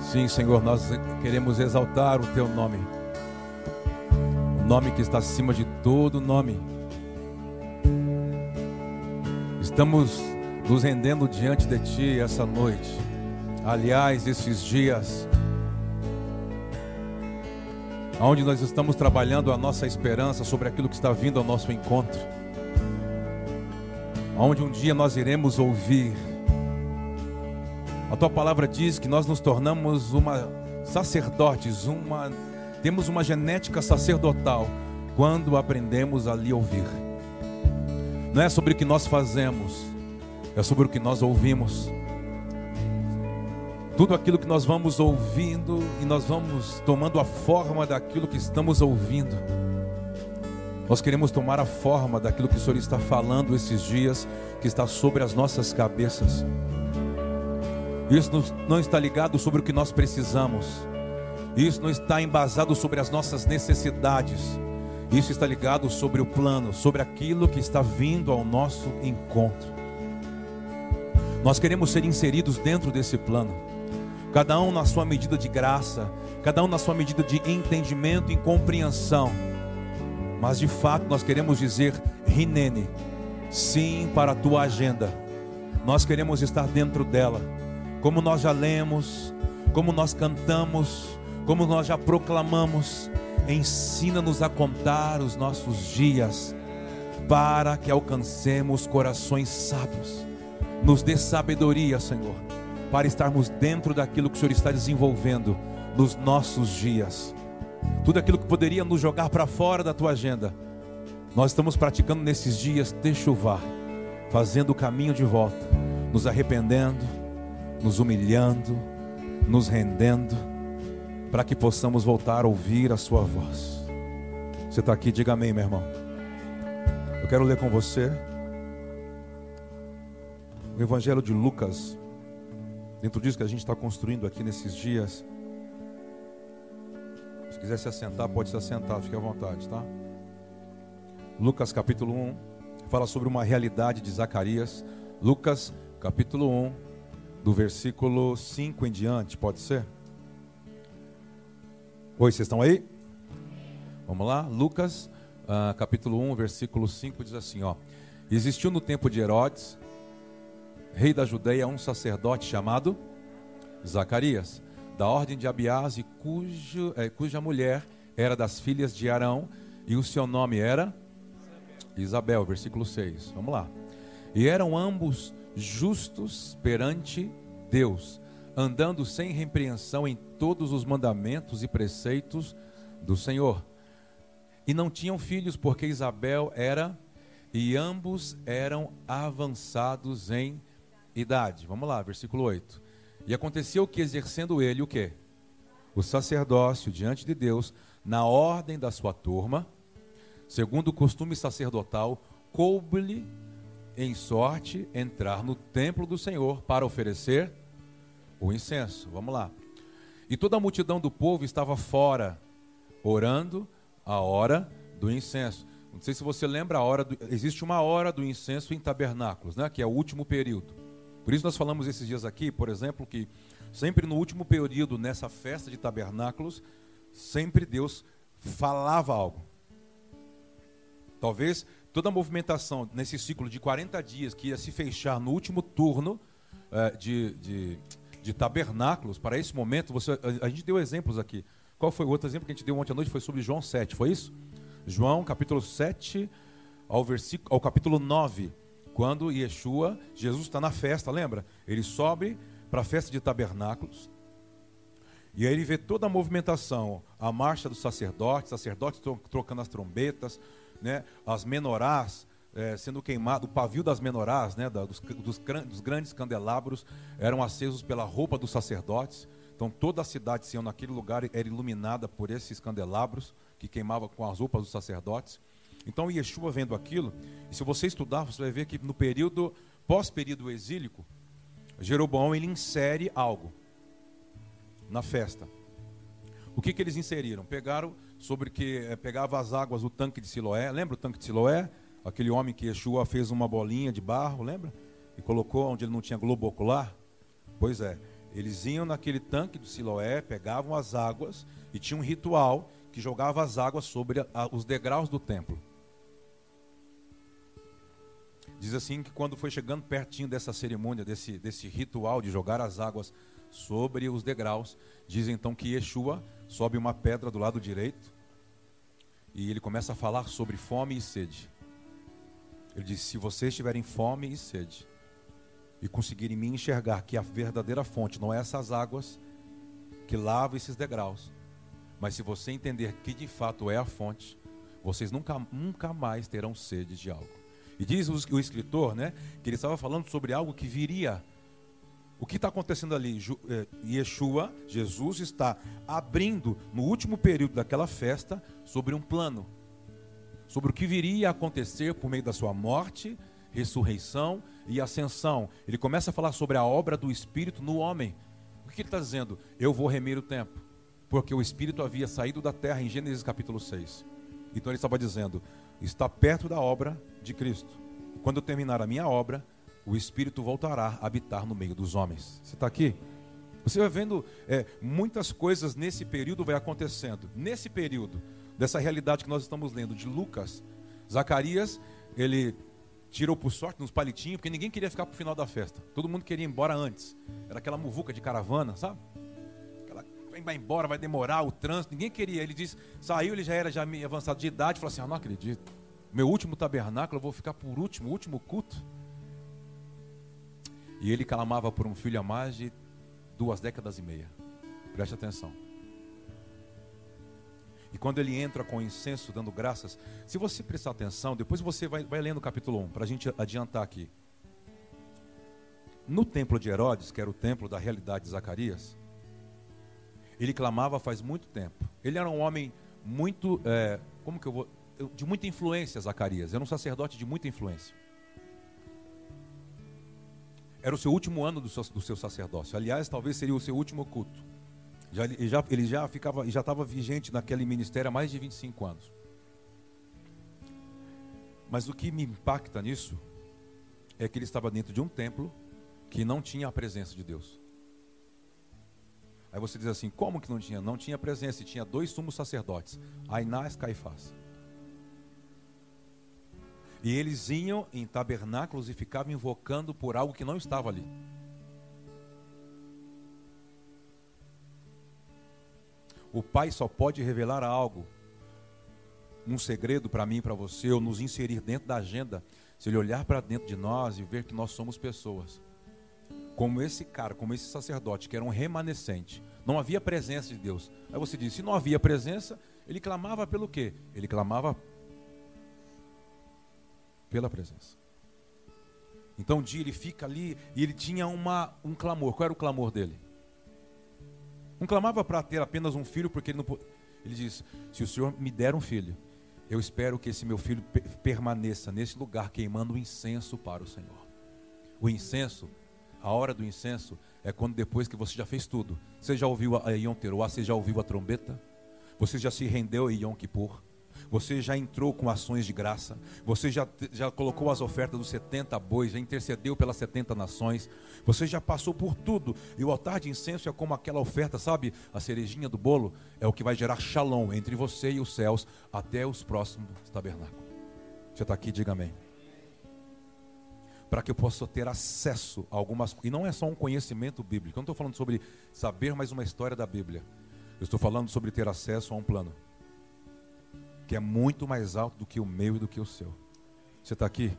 Sim, Senhor, nós queremos exaltar o teu nome. O nome que está acima de todo nome. Estamos nos rendendo diante de ti essa noite. Aliás, esses dias onde nós estamos trabalhando a nossa esperança sobre aquilo que está vindo ao nosso encontro. Onde um dia nós iremos ouvir a tua palavra diz que nós nos tornamos uma sacerdotes, uma temos uma genética sacerdotal quando aprendemos a lhe ouvir. Não é sobre o que nós fazemos, é sobre o que nós ouvimos. Tudo aquilo que nós vamos ouvindo e nós vamos tomando a forma daquilo que estamos ouvindo. Nós queremos tomar a forma daquilo que o Senhor está falando esses dias, que está sobre as nossas cabeças. Isso não está ligado sobre o que nós precisamos. Isso não está embasado sobre as nossas necessidades. Isso está ligado sobre o plano, sobre aquilo que está vindo ao nosso encontro. Nós queremos ser inseridos dentro desse plano. Cada um na sua medida de graça, cada um na sua medida de entendimento e compreensão. Mas de fato nós queremos dizer, Rinene, sim para a tua agenda. Nós queremos estar dentro dela. Como nós já lemos, como nós cantamos, como nós já proclamamos, ensina-nos a contar os nossos dias, para que alcancemos corações sábios. Nos dê sabedoria, Senhor, para estarmos dentro daquilo que o Senhor está desenvolvendo nos nossos dias. Tudo aquilo que poderia nos jogar para fora da tua agenda, nós estamos praticando nesses dias chuvar, fazendo o caminho de volta, nos arrependendo, nos humilhando, nos rendendo, para que possamos voltar a ouvir a Sua voz. Você está aqui, diga amém, meu irmão. Eu quero ler com você o Evangelho de Lucas, dentro disso que a gente está construindo aqui nesses dias. Se quiser se assentar, pode se assentar, fique à vontade, tá? Lucas capítulo 1 fala sobre uma realidade de Zacarias. Lucas capítulo 1, do versículo 5 em diante, pode ser? Oi, vocês estão aí? Vamos lá, Lucas uh, capítulo 1, versículo 5 diz assim: ó, Existiu no tempo de Herodes, rei da Judeia, um sacerdote chamado Zacarias, da ordem de Abiás, e cujo, é, cuja mulher era das filhas de Arão, e o seu nome era Isabel, versículo 6. Vamos lá. E eram ambos justos perante Deus, andando sem repreensão em todos os mandamentos e preceitos do Senhor. E não tinham filhos, porque Isabel era, e ambos eram avançados em idade. Vamos lá, versículo 8. E aconteceu que, exercendo ele o quê? O sacerdócio diante de Deus, na ordem da sua turma, segundo o costume sacerdotal, coube-lhe em sorte entrar no templo do Senhor para oferecer o incenso. Vamos lá. E toda a multidão do povo estava fora, orando a hora do incenso. Não sei se você lembra a hora do, existe uma hora do incenso em tabernáculos, né, que é o último período. Por isso nós falamos esses dias aqui, por exemplo, que sempre no último período nessa festa de tabernáculos, sempre Deus falava algo. Talvez toda a movimentação nesse ciclo de 40 dias que ia se fechar no último turno é, de, de, de, tabernáculos, para esse momento, você, a, a, gente deu exemplos aqui. Qual foi o outro exemplo que a gente deu ontem à noite? Foi sobre João 7, foi isso? João capítulo 7 ao, versículo, ao capítulo 9, quando Yeshua, Jesus está na festa, lembra? Ele sobe para a festa de tabernáculos, e aí ele vê toda a movimentação, a marcha dos sacerdotes, sacerdotes trocando as trombetas, né, as menorás é, sendo queimado, o pavio das menorás, né, dos, dos, dos, grandes candelabros, eram acesos pela roupa dos sacerdotes. Então toda a cidade, Sião, naquele lugar, era iluminada por esses candelabros que queimavam com as roupas dos sacerdotes. Então Yeshua vendo aquilo, e se você estudar, você vai ver que no período, pós-período exílico, Jeroboão ele insere algo na festa. O que, que eles inseriram? Pegaram, sobre que é, pegava as águas do tanque de Siloé. Lembra o tanque de Siloé? Aquele homem que Yeshua fez uma bolinha de barro, lembra? E colocou onde ele não tinha globo ocular? Pois é, eles iam naquele tanque do Siloé, pegavam as águas e tinha um ritual que jogava as águas sobre a, os degraus do templo. Diz assim que quando foi chegando pertinho dessa cerimônia, desse, desse ritual de jogar as águas sobre os degraus, diz então que Yeshua sobe uma pedra do lado direito e ele começa a falar sobre fome e sede. Ele diz: Se vocês tiverem fome e sede e conseguirem me enxergar que a verdadeira fonte não é essas águas que lavam esses degraus, mas se você entender que de fato é a fonte, vocês nunca, nunca mais terão sede de algo. E diz o escritor, né, que ele estava falando sobre algo que viria. O que está acontecendo ali? Eh, Yeshua, Jesus, está abrindo no último período daquela festa sobre um plano, sobre o que viria a acontecer por meio da sua morte, ressurreição e ascensão. Ele começa a falar sobre a obra do Espírito no homem. O que ele está dizendo? Eu vou remir o tempo, porque o Espírito havia saído da terra em Gênesis capítulo 6. Então ele estava dizendo: está perto da obra de Cristo. Quando eu terminar a minha obra, o Espírito voltará a habitar no meio dos homens. Você está aqui? Você vai vendo é, muitas coisas nesse período vai acontecendo. Nesse período, dessa realidade que nós estamos lendo de Lucas, Zacarias, ele tirou por sorte nos palitinhos, porque ninguém queria ficar para o final da festa. Todo mundo queria ir embora antes. Era aquela muvuca de caravana, sabe? Vai embora, vai demorar, o trânsito, ninguém queria. Ele disse, saiu, ele já era já avançado de idade, falou assim, ah, não acredito. Meu último tabernáculo, eu vou ficar por último, último culto. E ele clamava por um filho há mais de duas décadas e meia. Preste atenção. E quando ele entra com incenso, dando graças, se você prestar atenção, depois você vai, vai lendo o capítulo 1, para a gente adiantar aqui. No templo de Herodes, que era o templo da realidade de Zacarias, ele clamava faz muito tempo. Ele era um homem muito, é, como que eu vou, de muita influência, Zacarias. Era um sacerdote de muita influência. Era o seu último ano do seu, do seu sacerdócio. Aliás, talvez seria o seu último culto. Já, ele, já, ele já ficava, já estava vigente naquele ministério há mais de 25 anos. Mas o que me impacta nisso é que ele estava dentro de um templo que não tinha a presença de Deus. Aí você diz assim: como que não tinha? Não tinha presença, e tinha dois sumos sacerdotes, Ainás e Caifás. E eles iam em tabernáculos e ficavam invocando por algo que não estava ali. O Pai só pode revelar algo, um segredo para mim e para você, ou nos inserir dentro da agenda, se ele olhar para dentro de nós e ver que nós somos pessoas. Como esse cara, como esse sacerdote, que era um remanescente. Não havia presença de Deus. Aí você diz: se não havia presença, ele clamava pelo quê? Ele clamava pela presença. Então um dia ele fica ali e ele tinha uma, um clamor. Qual era o clamor dele? Não clamava para ter apenas um filho, porque ele não Ele diz: Se o Senhor me der um filho, eu espero que esse meu filho permaneça nesse lugar queimando incenso para o Senhor. O incenso, a hora do incenso, é quando depois que você já fez tudo. Você já ouviu a Yom Teruah, você já ouviu a trombeta? Você já se rendeu a Yom Kippur? Você já entrou com ações de graça. Você já, já colocou as ofertas dos 70 bois, já intercedeu pelas 70 nações. Você já passou por tudo. E o altar de incenso é como aquela oferta, sabe? A cerejinha do bolo é o que vai gerar shalom entre você e os céus até os próximos tabernáculos. Você está aqui, diga amém. Para que eu possa ter acesso a algumas E não é só um conhecimento bíblico. Eu não estou falando sobre saber mais uma história da Bíblia. Eu estou falando sobre ter acesso a um plano que é muito mais alto do que o meu e do que o seu. Você está aqui?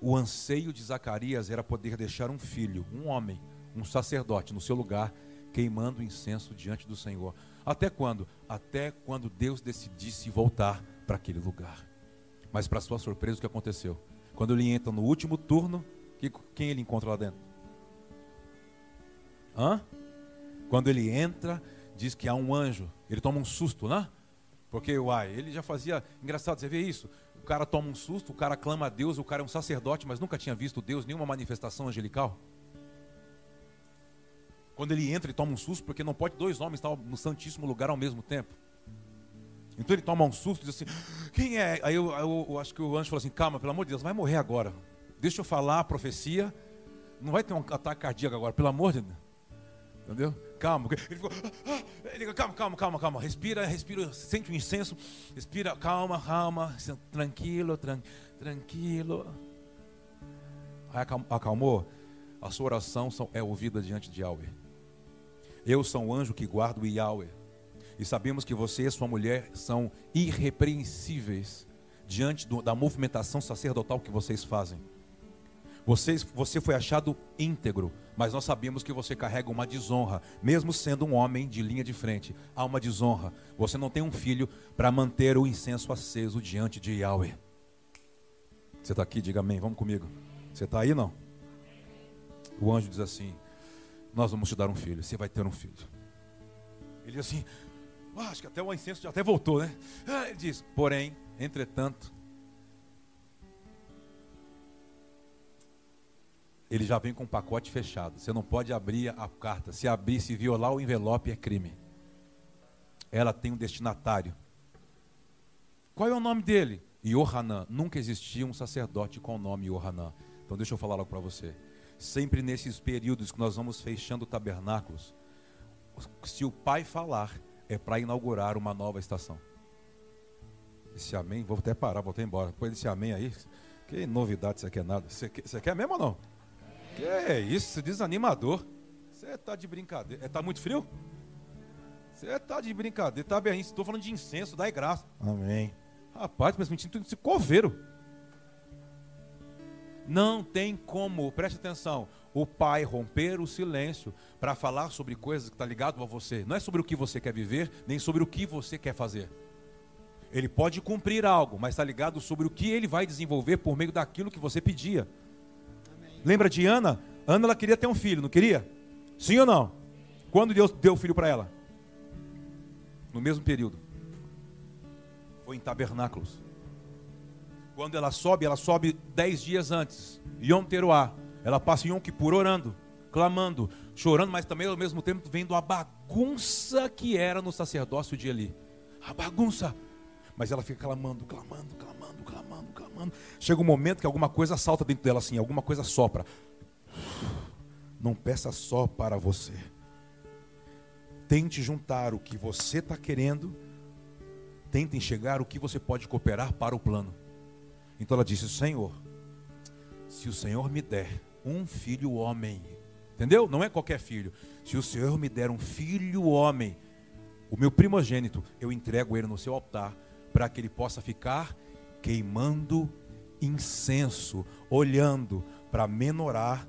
O anseio de Zacarias era poder deixar um filho, um homem, um sacerdote no seu lugar, queimando incenso diante do Senhor. Até quando? Até quando Deus decidisse voltar para aquele lugar. Mas, para sua surpresa, o que aconteceu? Quando ele entra no último turno, quem ele encontra lá dentro? Hã? Quando ele entra, diz que há um anjo. Ele toma um susto, né? Porque, uai, ele já fazia. Engraçado, você vê isso? O cara toma um susto, o cara clama a Deus, o cara é um sacerdote, mas nunca tinha visto Deus, nenhuma manifestação angelical. Quando ele entra, ele toma um susto, porque não pode dois homens estar no Santíssimo Lugar ao mesmo tempo. Então ele toma um susto e diz assim: Quem é? Aí eu, eu, eu acho que o anjo falou assim: Calma, pelo amor de Deus, vai morrer agora. Deixa eu falar a profecia. Não vai ter um ataque cardíaco agora, pelo amor de Deus. Entendeu? Calma. Ele ficou, ah, ah. ele, calma, calma, calma, calma. Respira, respira, sente o incenso. Respira, calma, calma. Tranquilo, tran, tranquilo. Aí acalmou. A sua oração é ouvida diante de Yahweh. Eu sou o anjo que guardo Yahweh. E sabemos que você e sua mulher são irrepreensíveis diante do, da movimentação sacerdotal que vocês fazem. Vocês, você foi achado íntegro, mas nós sabemos que você carrega uma desonra, mesmo sendo um homem de linha de frente. Há uma desonra. Você não tem um filho para manter o incenso aceso diante de Yahweh. Você está aqui? Diga amém. Vamos comigo. Você está aí não? O anjo diz assim: Nós vamos te dar um filho. Você vai ter um filho. Ele diz assim: ah, Acho que até o incenso já até voltou, né? Ah, ele diz: Porém, entretanto, ele já vem com o pacote fechado. Você não pode abrir a carta. Se abrir, se violar o envelope, é crime. Ela tem um destinatário. Qual é o nome dele? Yohanan. Nunca existia um sacerdote com o nome Yohanan. Então deixa eu falar logo para você. Sempre nesses períodos que nós vamos fechando tabernáculos, se o pai falar, é para inaugurar uma nova estação. Esse amém, vou até parar, vou até embora. Depois desse amém aí, que novidade, você quer nada? Você quer, você quer mesmo ou não? Que é isso, desanimador. Você tá de brincadeira. É, tá muito frio? Você tá de brincadeira. Tá bem, estou falando de incenso, dai graça. Amém. Rapaz, mas mentindo tudo esse coveiro. Não tem como, preste atenção, o pai romper o silêncio para falar sobre coisas que está ligado a você. Não é sobre o que você quer viver, nem sobre o que você quer fazer. Ele pode cumprir algo, mas está ligado sobre o que ele vai desenvolver por meio daquilo que você pedia. Lembra de Ana? Ana ela queria ter um filho, não queria? Sim ou não? Quando Deus deu o filho para ela? No mesmo período. Foi em tabernáculos. Quando ela sobe, ela sobe dez dias antes. Yom Teruah. Ela passa em Yom Kippur orando, clamando, chorando, mas também ao mesmo tempo vendo a bagunça que era no sacerdócio de Eli. A bagunça. Mas ela fica clamando, clamando, clamando, clamando, clamando. Chega um momento que alguma coisa salta dentro dela assim, alguma coisa sopra. Não peça só para você. Tente juntar o que você está querendo. Tente enxergar o que você pode cooperar para o plano. Então ela disse: Senhor, se o Senhor me der um filho homem, entendeu? Não é qualquer filho. Se o Senhor me der um filho homem, o meu primogênito, eu entrego ele no seu altar para que ele possa ficar queimando incenso, olhando para menorar,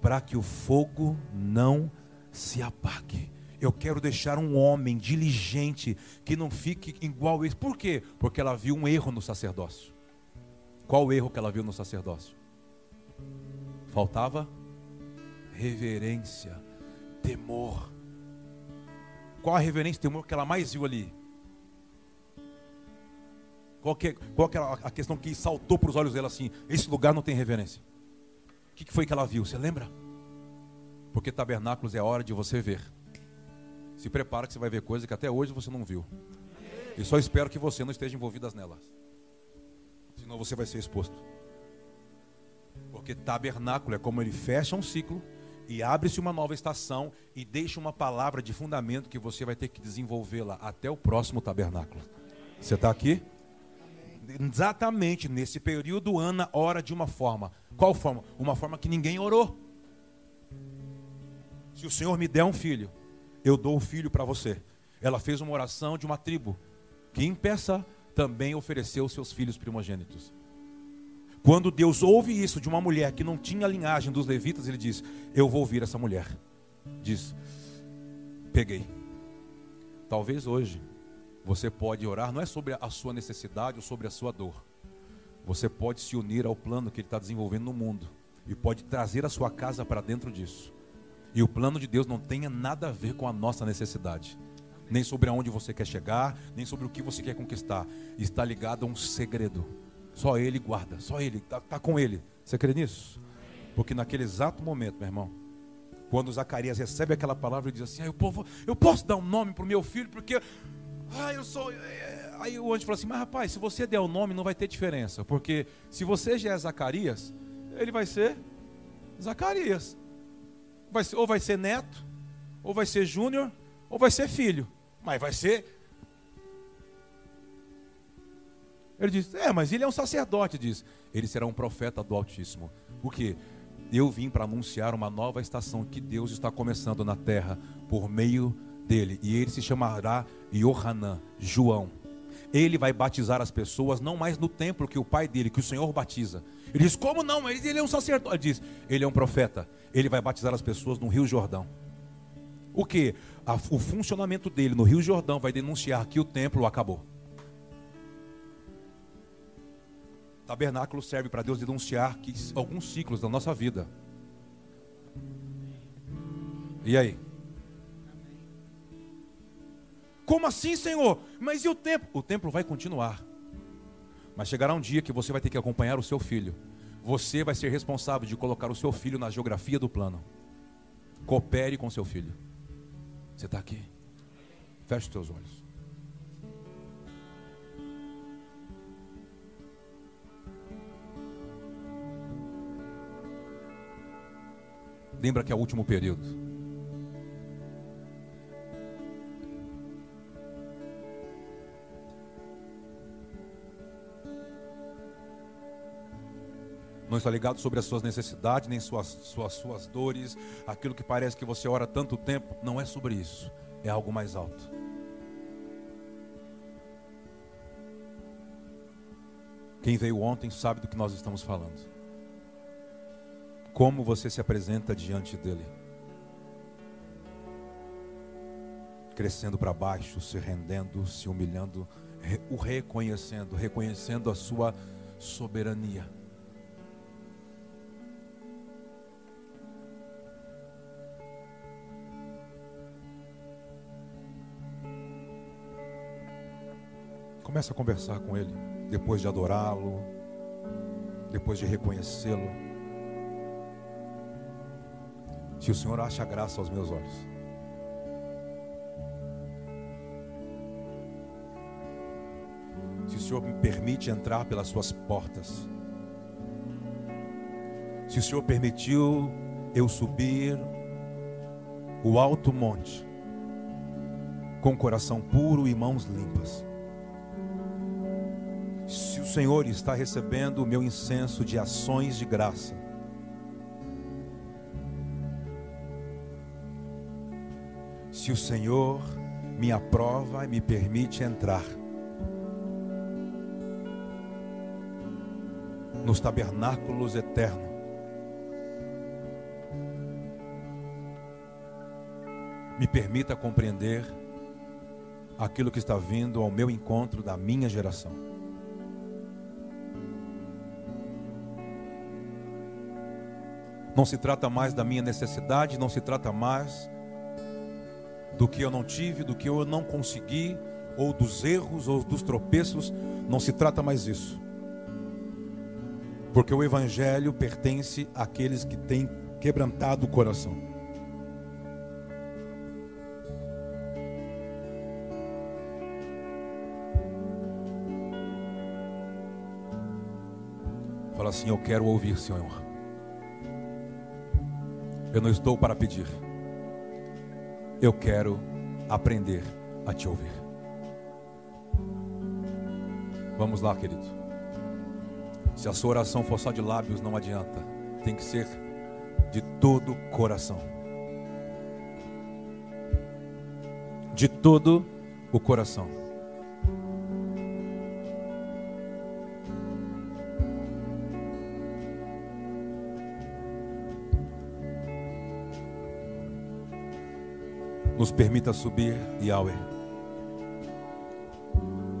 para que o fogo não se apague. Eu quero deixar um homem diligente que não fique igual esse. Por quê? Porque ela viu um erro no sacerdócio. Qual o erro que ela viu no sacerdócio? Faltava reverência, temor. Qual a reverência e temor que ela mais viu ali? Qual que, qual que é a questão que saltou para os olhos dela assim? Esse lugar não tem reverência. O que, que foi que ela viu? Você lembra? Porque tabernáculos é hora de você ver. Se prepara que você vai ver coisas que até hoje você não viu. E só espero que você não esteja envolvido nelas. Senão você vai ser exposto. Porque tabernáculo é como ele fecha um ciclo e abre-se uma nova estação e deixa uma palavra de fundamento que você vai ter que desenvolvê-la até o próximo tabernáculo. Você está aqui? exatamente nesse período, Ana ora de uma forma. Qual forma? Uma forma que ninguém orou. Se o Senhor me der um filho, eu dou o filho para você. Ela fez uma oração de uma tribo que em peça também ofereceu seus filhos primogênitos. Quando Deus ouve isso de uma mulher que não tinha linhagem dos levitas, ele diz: Eu vou ouvir essa mulher. Diz: Peguei. Talvez hoje você pode orar, não é sobre a sua necessidade ou sobre a sua dor. Você pode se unir ao plano que Ele está desenvolvendo no mundo e pode trazer a sua casa para dentro disso. E o plano de Deus não tenha nada a ver com a nossa necessidade, nem sobre aonde você quer chegar, nem sobre o que você quer conquistar. Está ligado a um segredo. Só Ele guarda, só Ele, está tá com Ele. Você crê nisso? Porque naquele exato momento, meu irmão, quando Zacarias recebe aquela palavra e diz assim: ah, eu, povo, eu posso dar um nome para o meu filho, porque ah, eu sou. É, aí o anjo falou assim: Mas rapaz, se você der o nome, não vai ter diferença. Porque se você já é Zacarias, ele vai ser Zacarias. Vai ser, ou vai ser neto, ou vai ser júnior, ou vai ser filho. Mas vai ser. Ele diz: É, mas ele é um sacerdote. Diz: Ele será um profeta do Altíssimo. Por quê? Eu vim para anunciar uma nova estação que Deus está começando na terra por meio dele. E ele se chamará Yohanan, João. Ele vai batizar as pessoas não mais no templo que o pai dele, que o Senhor batiza. Ele diz: Como não? Ele é um sacerdote. Ele diz: Ele é um profeta. Ele vai batizar as pessoas no Rio Jordão. O que? O funcionamento dele no Rio Jordão vai denunciar que o templo acabou. Tabernáculo serve para Deus denunciar que alguns ciclos da nossa vida. E aí? Como assim, Senhor? Mas e o templo? O templo vai continuar. Mas chegará um dia que você vai ter que acompanhar o seu filho. Você vai ser responsável de colocar o seu filho na geografia do plano. Coopere com seu filho. Você está aqui? Feche os seus olhos. Lembra que é o último período. Não está ligado sobre as suas necessidades, nem suas, suas, suas dores, aquilo que parece que você ora tanto tempo. Não é sobre isso. É algo mais alto. Quem veio ontem sabe do que nós estamos falando. Como você se apresenta diante dele? Crescendo para baixo, se rendendo, se humilhando, o reconhecendo, reconhecendo a sua soberania. Começa a conversar com Ele, depois de adorá-lo, depois de reconhecê-lo. Se o Senhor acha graça aos meus olhos. Se o Senhor me permite entrar pelas suas portas. Se o Senhor permitiu eu subir o alto monte com coração puro e mãos limpas. Senhor está recebendo o meu incenso de ações de graça. Se o Senhor me aprova e me permite entrar nos tabernáculos eternos, me permita compreender aquilo que está vindo ao meu encontro da minha geração. Não se trata mais da minha necessidade, não se trata mais do que eu não tive, do que eu não consegui, ou dos erros, ou dos tropeços, não se trata mais disso. Porque o Evangelho pertence àqueles que têm quebrantado o coração. Fala assim: Eu quero ouvir, Senhor. Eu não estou para pedir. Eu quero aprender a te ouvir. Vamos lá, querido. Se a sua oração for só de lábios, não adianta. Tem que ser de todo coração. De todo o coração. Nos permita subir, Yahweh,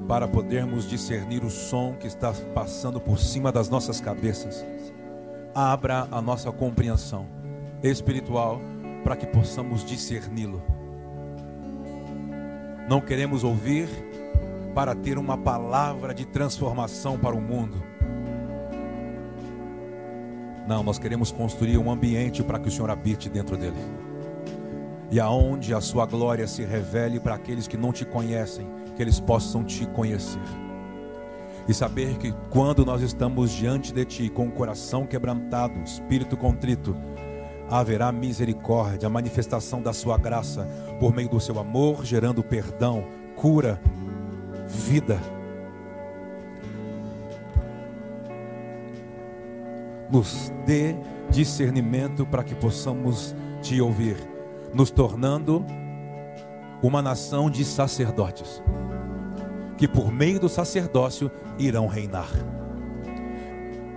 para podermos discernir o som que está passando por cima das nossas cabeças. Abra a nossa compreensão espiritual para que possamos discerni-lo. Não queremos ouvir para ter uma palavra de transformação para o mundo. Não, nós queremos construir um ambiente para que o Senhor habite dentro dele. E aonde a sua glória se revele para aqueles que não te conhecem, que eles possam te conhecer. E saber que quando nós estamos diante de ti com o coração quebrantado, espírito contrito, haverá misericórdia, a manifestação da sua graça por meio do seu amor, gerando perdão, cura, vida. Nos dê discernimento para que possamos te ouvir, nos tornando uma nação de sacerdotes, que por meio do sacerdócio irão reinar,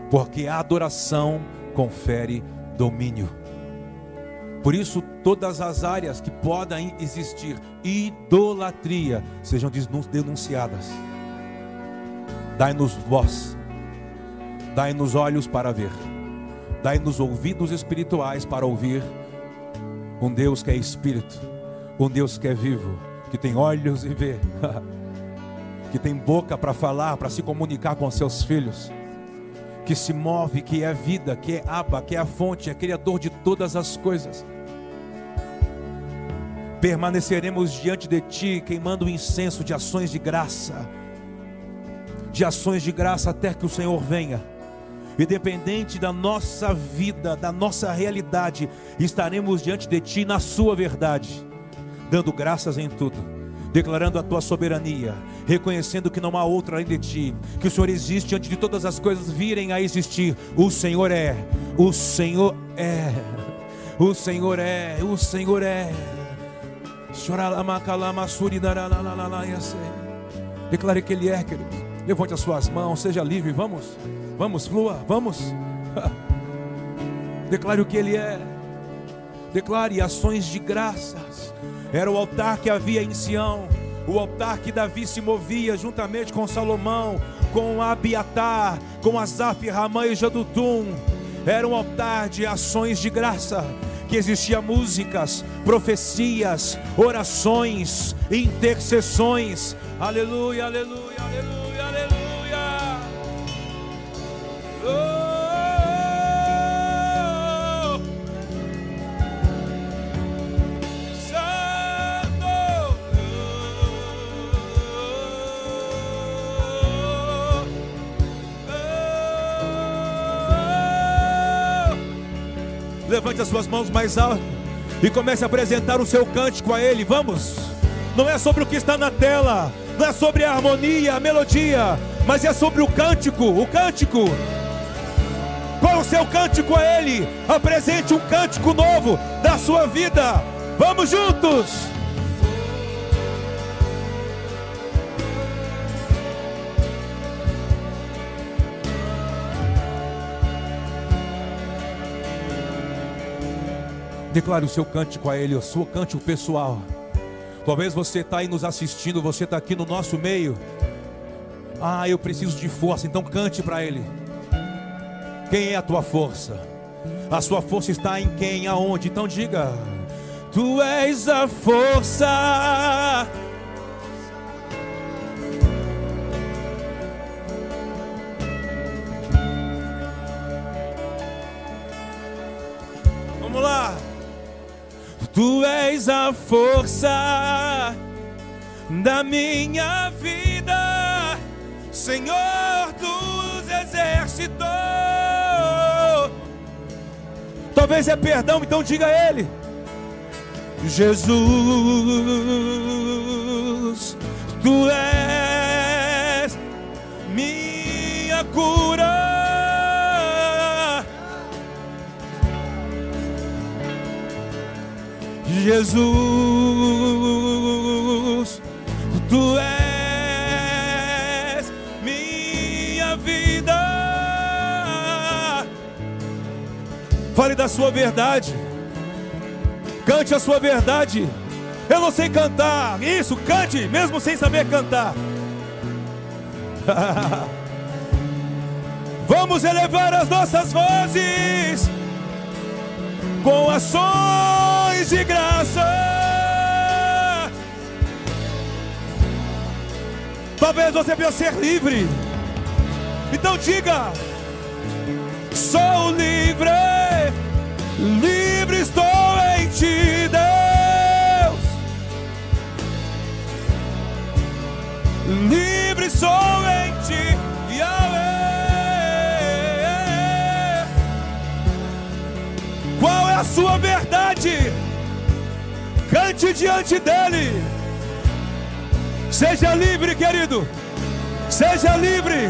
porque a adoração confere domínio. Por isso, todas as áreas que podem existir idolatria sejam denunciadas. Dai-nos voz, dai-nos olhos para ver, dai-nos ouvidos espirituais para ouvir um Deus que é espírito, um Deus que é vivo, que tem olhos e vê, que tem boca para falar, para se comunicar com seus filhos que se move, que é vida, que é aba, que é a fonte, é criador de todas as coisas. Permaneceremos diante de ti, queimando o incenso de ações de graça, de ações de graça até que o Senhor venha. Independente da nossa vida, da nossa realidade, estaremos diante de ti na sua verdade, dando graças em tudo declarando a tua soberania, reconhecendo que não há outra além de ti, que o Senhor existe antes de todas as coisas virem a existir. O Senhor é, o Senhor é, o Senhor é, o Senhor é. Declare que Ele é, querido. Levante as suas mãos, seja livre. Vamos, vamos, flua, vamos. Declare o que Ele é. Declare ações de graças era o altar que havia em Sião, o altar que Davi se movia juntamente com Salomão, com Abiatar, com Asaf, Ramã e Jadutum. Era um altar de ações de graça, que existia músicas, profecias, orações, intercessões. Aleluia, aleluia, aleluia, aleluia. Levante as suas mãos mais alto e comece a apresentar o seu cântico a Ele. Vamos. Não é sobre o que está na tela, não é sobre a harmonia, a melodia, mas é sobre o cântico, o cântico. Seu cântico a Ele? Apresente um cântico novo da sua vida. Vamos juntos. Declare o seu cântico a Ele, o seu cântico pessoal. Talvez você está aí nos assistindo, você está aqui no nosso meio. Ah, eu preciso de força, então cante para Ele. Quem é a tua força? A sua força está em quem, aonde? Então diga: Tu és a força. Vamos lá. Tu és a força da minha vida, Senhor dos exércitos. Talvez é perdão, então diga a Ele: Jesus, Tu és minha cura. Jesus, Fale da sua verdade, cante a sua verdade. Eu não sei cantar, isso, cante, mesmo sem saber cantar. Vamos elevar as nossas vozes com ações de graça. Talvez você venha ser livre. Então diga: sou livre, Livre estou em ti, Deus. Livre sou em ti, Yahweh. Qual é a sua verdade? Cante diante dele. Seja livre, querido. Seja livre.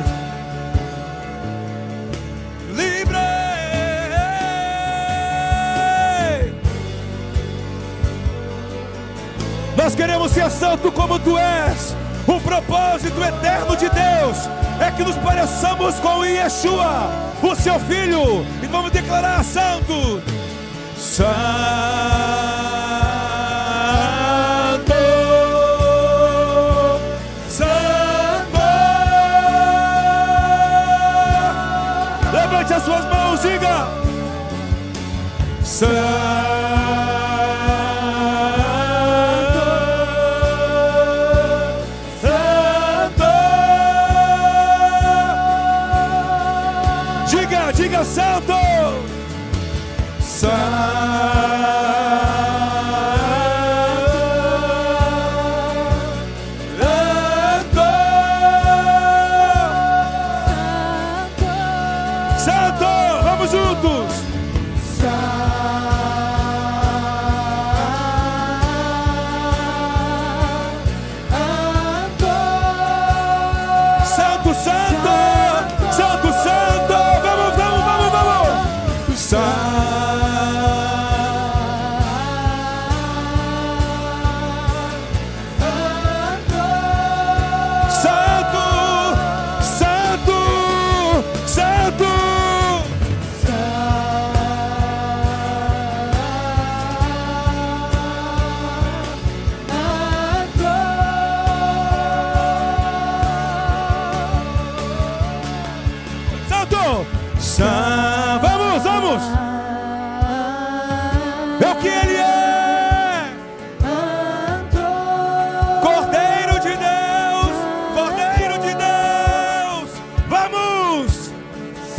Nós queremos ser santo como tu és. O propósito eterno de Deus é que nos pareçamos com Yeshua, o seu filho, e vamos declarar santo. Santo. Santo. Levante as suas mãos, diga. Santo.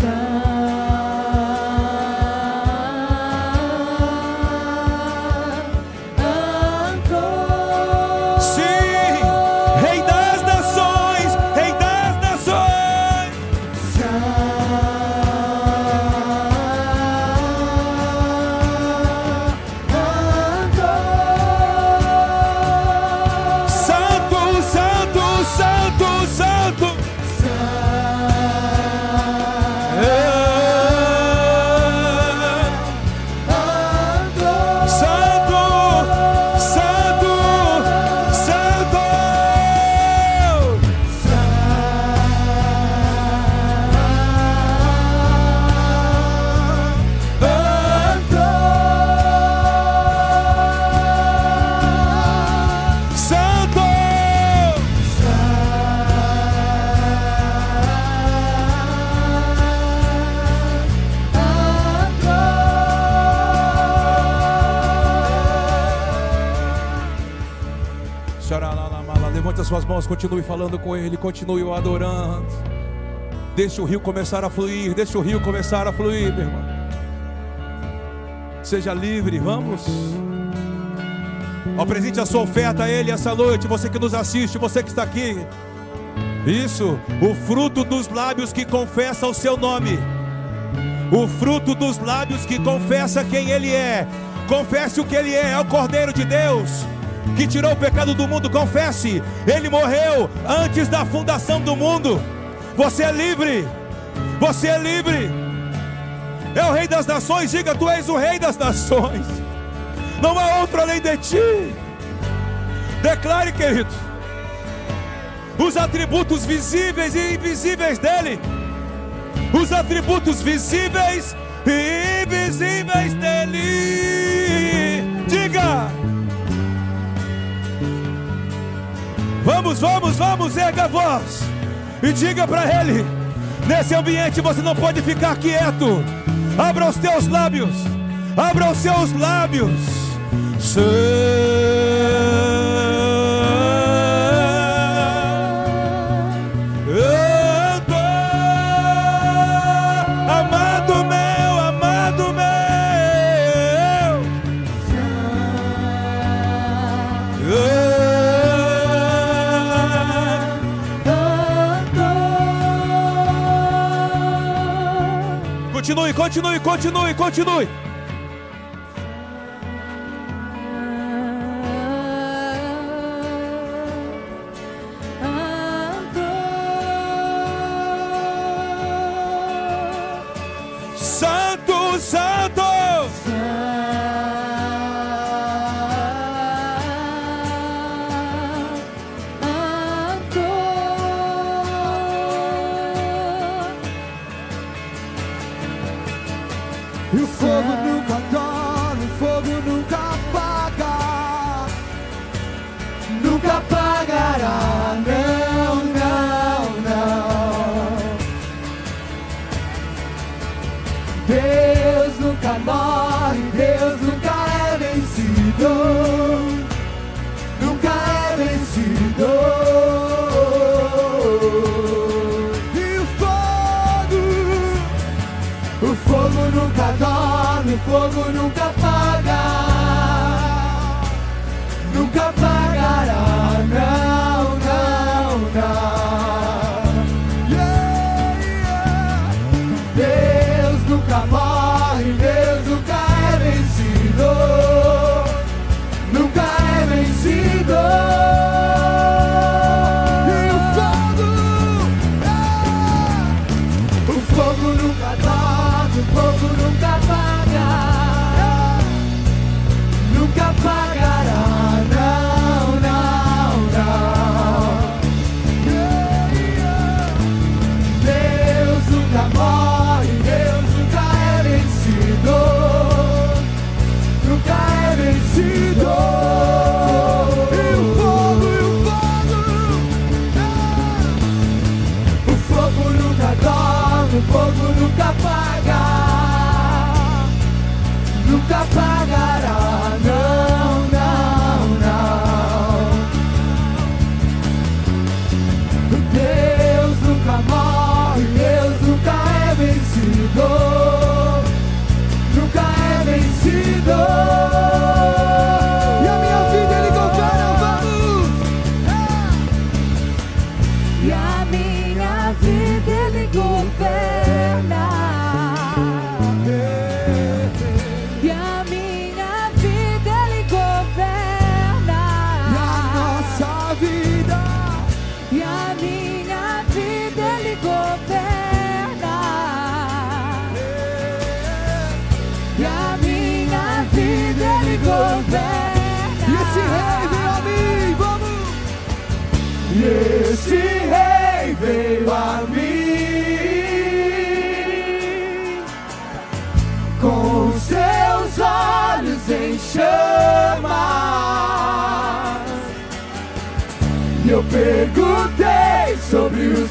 Sim, continue falando com Ele, continue o adorando. Deixe o rio começar a fluir, deixe o rio começar a fluir, meu irmão. Seja livre, vamos. Apresente a sua oferta a Ele essa noite, você que nos assiste, você que está aqui. Isso, o fruto dos lábios que confessa o seu nome. O fruto dos lábios que confessa quem Ele é. Confesse o que Ele é, é o Cordeiro de Deus que tirou o pecado do mundo. Confesse, Ele morreu antes da fundação do mundo. Você é livre, você é livre. É o Rei das Nações, diga: Tu és o Rei das Nações. Não há outro além de ti. Declare, querido, os atributos visíveis e invisíveis dele. Os atributos visíveis e invisíveis dele. Diga. Vamos, vamos, vamos, erga a voz e diga para ele: nesse ambiente você não pode ficar quieto. Abra os teus lábios, abra os seus lábios. Santo, continue, continue, continue.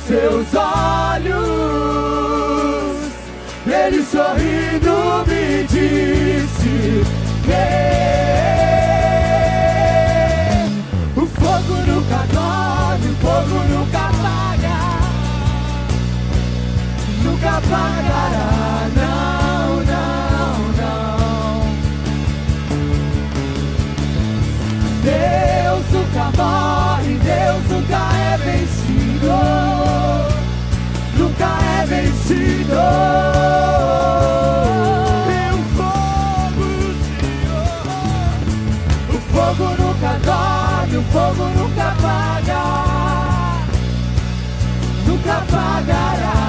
seus olhos. Ele sorrindo me disse: que O fogo nunca dorme, o fogo nunca apaga, nunca apagará, não, não, não. Deus nunca morre, Deus nunca é vencido é vencido. E o fogo, Senhor, o fogo nunca dorme, o fogo nunca apaga, nunca apagará.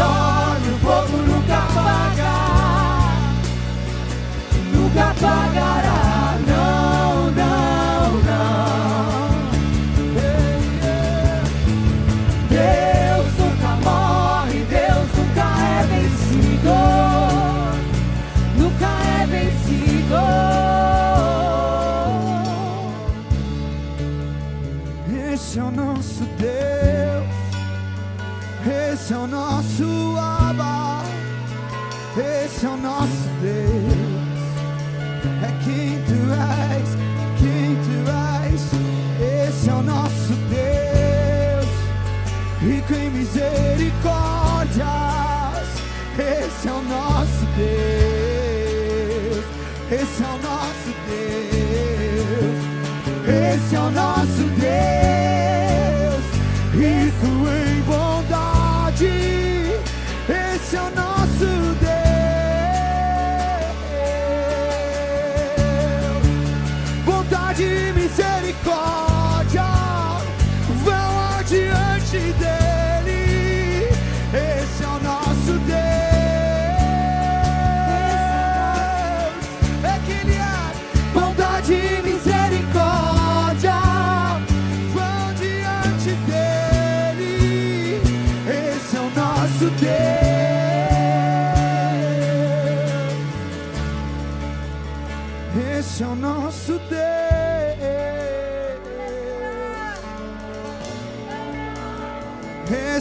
Dorme, o fogo nunca apaga. Nunca apagará,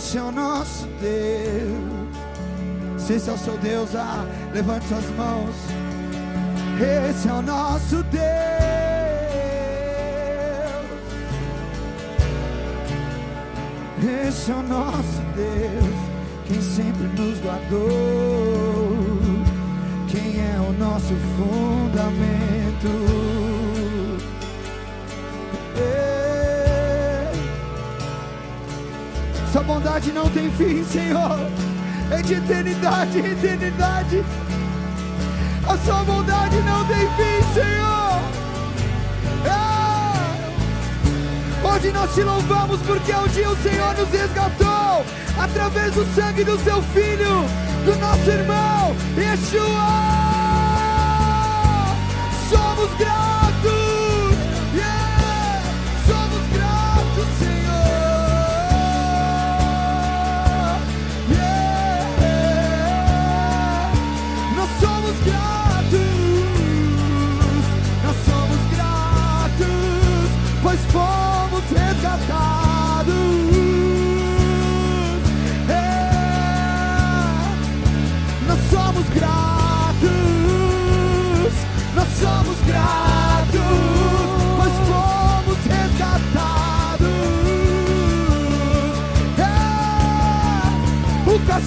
Esse é o nosso Deus. Se esse é o seu Deus, ah, levante suas mãos. Esse é o nosso Deus. Esse é o nosso Deus, quem sempre nos guardou, quem é o nosso fundamento. Sua bondade não tem fim, Senhor, é de eternidade eternidade. A sua bondade não tem fim, Senhor. Ah! Hoje nós te louvamos porque um dia o Senhor nos resgatou através do sangue do seu filho, do nosso irmão Yeshua. Somos gratos,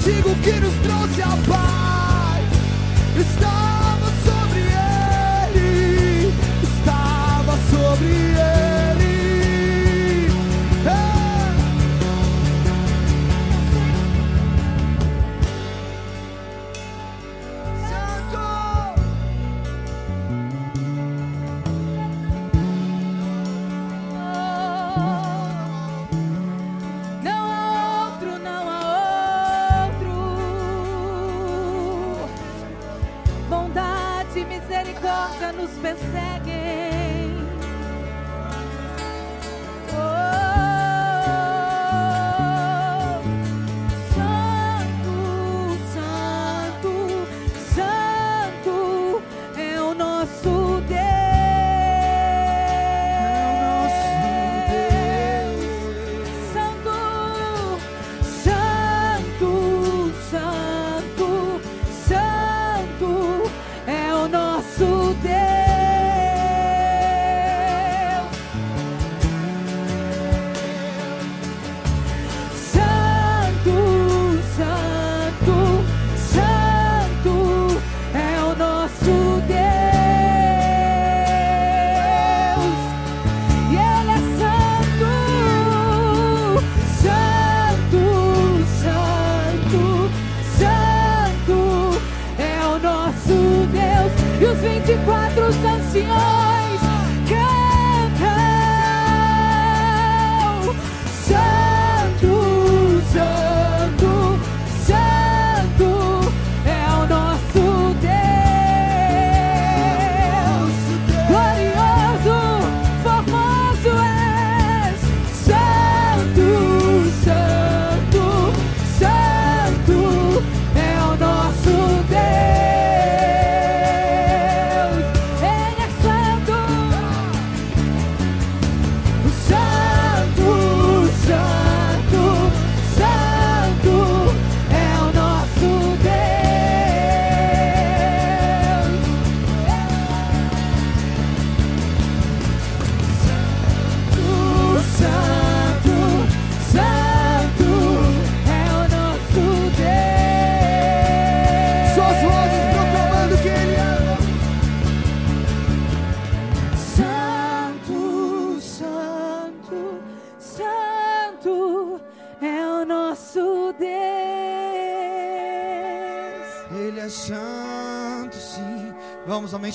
O castigo que nos trouxe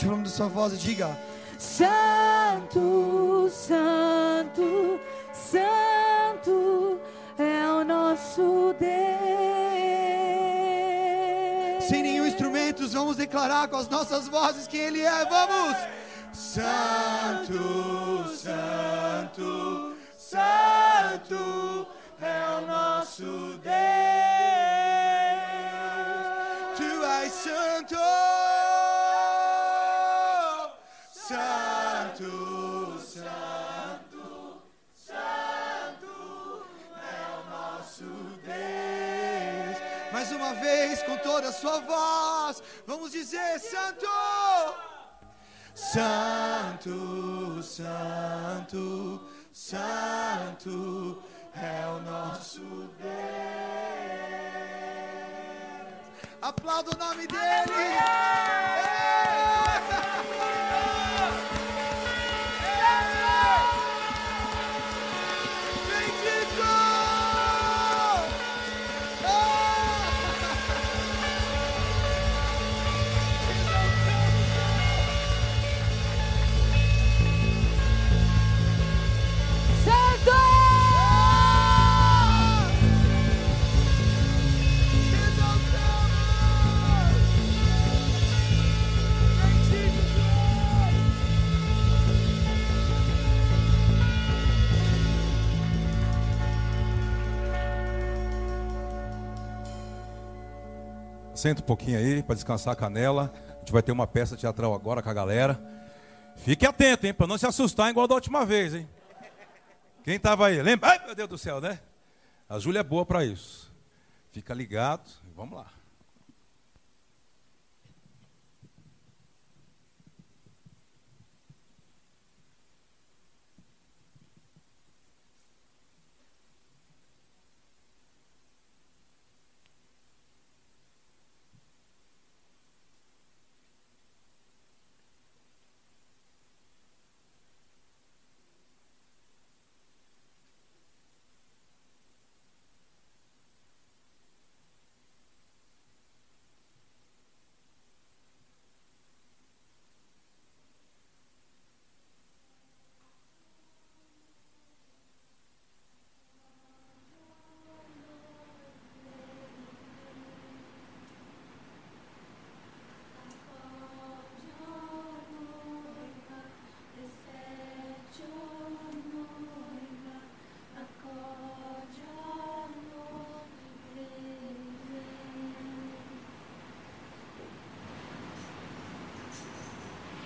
Falando de sua voz e diga: Santo, Santo, Santo é o nosso Deus. Sem nenhum instrumento, vamos declarar com as nossas vozes quem Ele é. Vamos! Santo, Santo, Santo é o nosso Deus. Toda a sua voz, vamos dizer: Santo. Santo, Santo, Santo é o nosso Deus. Aplauda o nome dele. Senta um pouquinho aí para descansar a canela. A gente vai ter uma peça teatral agora com a galera. Fique atento, hein, para não se assustar igual da última vez, hein? Quem estava aí? Lembra? Ai, meu Deus do céu, né? A Júlia é boa para isso. Fica ligado. Vamos lá.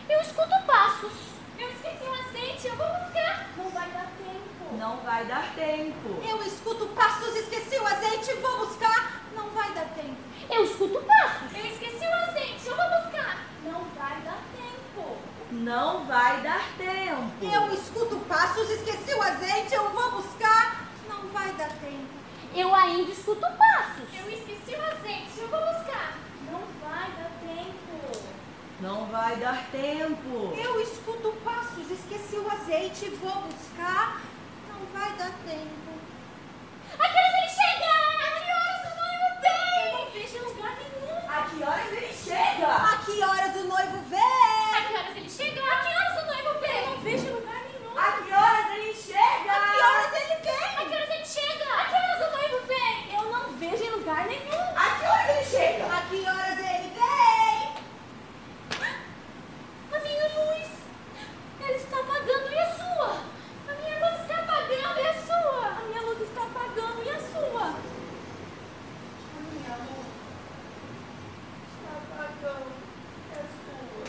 Eu escuto passos. Eu esqueci o azeite, eu vou buscar. Não vai dar tempo. Não vai dar tempo. Eu escuto passos, esqueci o azeite, vou buscar. Não vai dar tempo. Eu escuto passos. Eu esqueci o azeite, eu vou buscar. Não vai dar tempo. Não vai dar tempo. Eu escuto passos, esqueci o azeite, eu vou buscar. Não vai dar tempo. Eu ainda escuto passos. Eu esqueci o azeite, eu vou buscar. Não vai dar tempo. Não vai dar tempo. Eu escuto passos, esqueci o azeite, vou buscar. Não vai dar tempo. A que horas ele chega? A que horas o noivo vem? Eu não vejo em lugar nenhum. A que horas ele chega? A que horas o noivo A vem? que horas ele chega? A que horas o noivo vem? Eu não vejo em lugar nenhum. A que horas ele chega? A que horas ele A vem? que horas ele chega? A que horas o noivo vem? Eu não vejo em lugar nenhum. A que horas ele chega? A que horas ele vem? A minha luz, ela está apagando e a sua? A minha luz está apagando e a sua? A minha luz está apagando e a sua? A minha luz está apagando. É sua.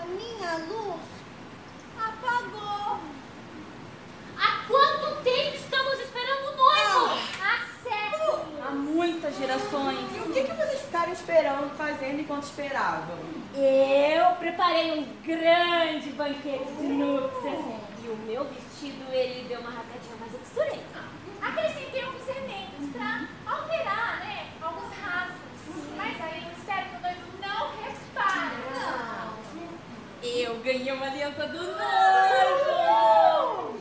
A minha luz apagou. Há quanto tempo estamos esperando o noivo? Há séculos. Há muitas gerações. E o que, que vocês esperando, fazendo enquanto esperavam? Eu preparei um grande banquete de núpcias e o meu vestido ele deu uma rasgadinha, mas eu costurei. Acrescentei alguns elementos para alterar, né, alguns rasgos. Mas aí eu espero que o noivo não repare. Eu ganhei uma aliança do noivo.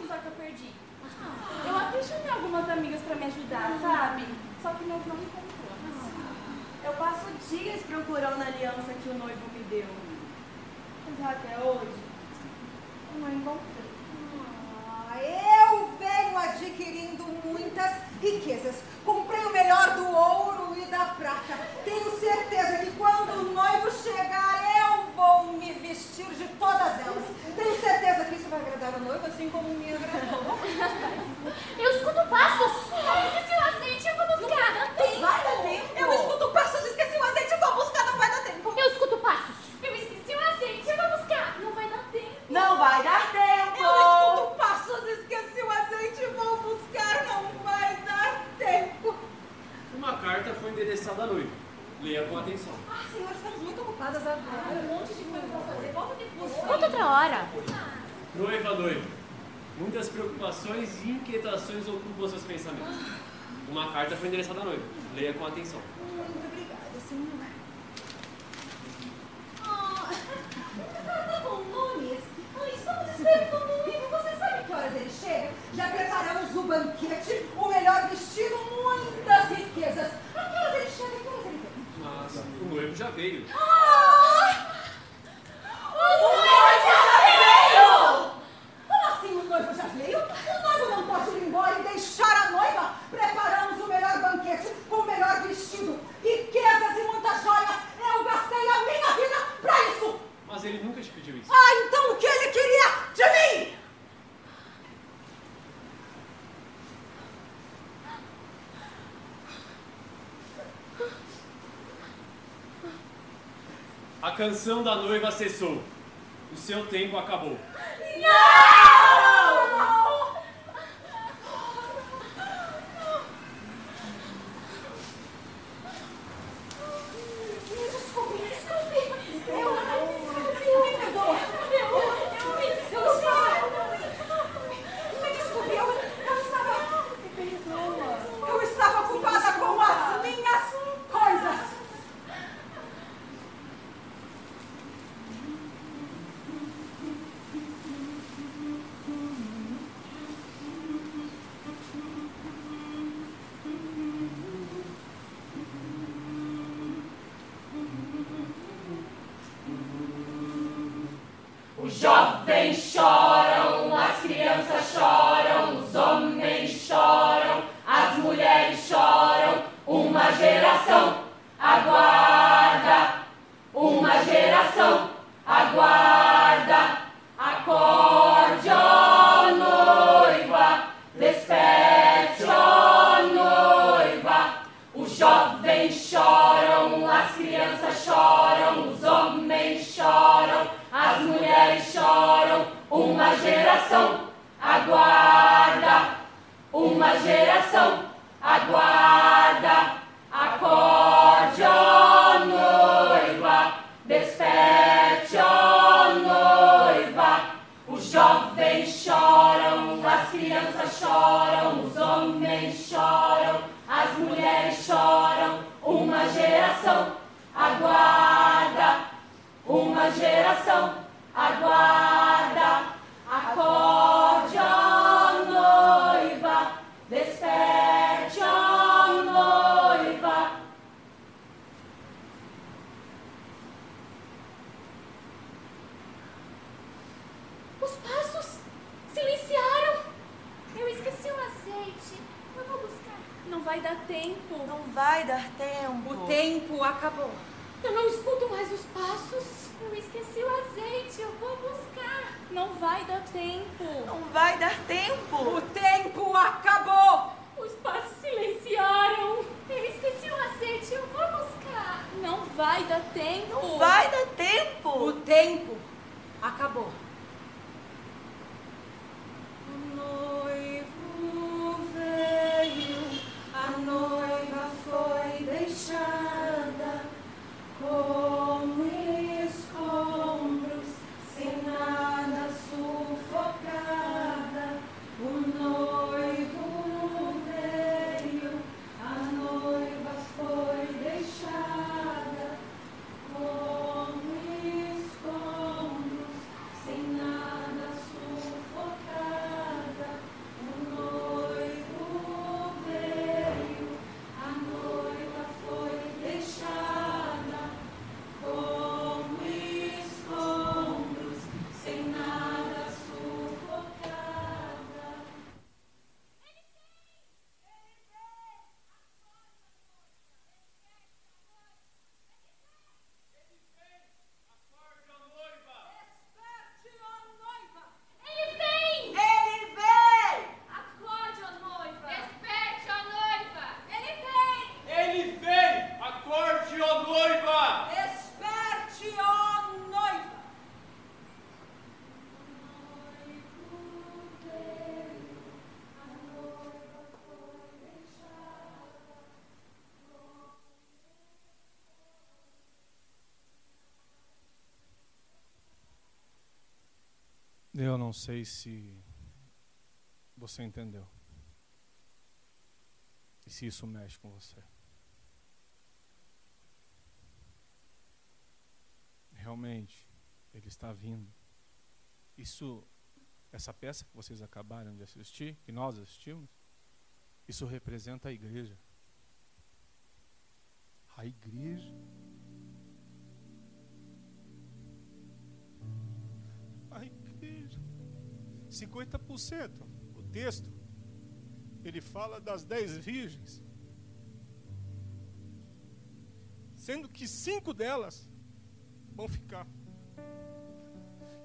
Só que eu perdi. Eu até chamei algumas amigas para me ajudar, procurando a aliança que o noivo me deu. Mas até hoje, eu não encontrei. Ah, eu venho adquirindo muitas riquezas. Comprei o melhor do ouro e da prata. Tenho certeza que quando o noivo chegar, eu vou me vestir de todas elas. Tenho certeza que isso vai agradar o noivo, assim como me agradou. Eu escuto passos. Eu esqueci o azeite, eu vou buscar. Não vai dar tempo. Eu escuto passos, esqueci o azeite, eu vou buscar, não vai dar tempo. Eu escuto passos. Eu esqueci o azeite, eu vou buscar. Não vai dar tempo. Não vai dar tempo! Eu escuto passos, esqueci o azeite, vou buscar, não vai dar tempo. Uma carta foi endereçada à noiva. Leia com atenção. Ah, senhor, estamos muito ocupadas agora. Um monte de coisa pra fazer. Volta depois. Conta outra hora. Noiva, noiva. Muitas preocupações e inquietações ocupam seus pensamentos. Uma carta foi endereçada à noiva. Leia com atenção. Muito obrigada, senhor. Ah, tá bom, Nunes. Ah, estamos esperando o noivo. Você sabe que horas ele chega? Já preparamos o banquete, o melhor vestido, muitas riquezas. A que horas ele chega? A que horas ele vem? Mas o noivo já veio. Ah! O noivo já veio! Como assim o noivo já veio? O noivo não pode ir embora e deixar a noiva. Preparamos o melhor banquete com o melhor vestido, riquezas e muitas joias. Eu gastei a minha vida pra isso. Mas ele nunca te pediu isso. Ah, então o que ele queria de mim? A canção da noiva cessou. O seu tempo acabou. Me sei se você entendeu. E se isso mexe com você. Realmente, ele está vindo. Isso, essa peça que vocês acabaram de assistir, que nós assistimos, isso representa a igreja. A igreja. 50%. O texto, ele fala das dez virgens. Sendo que cinco delas vão ficar.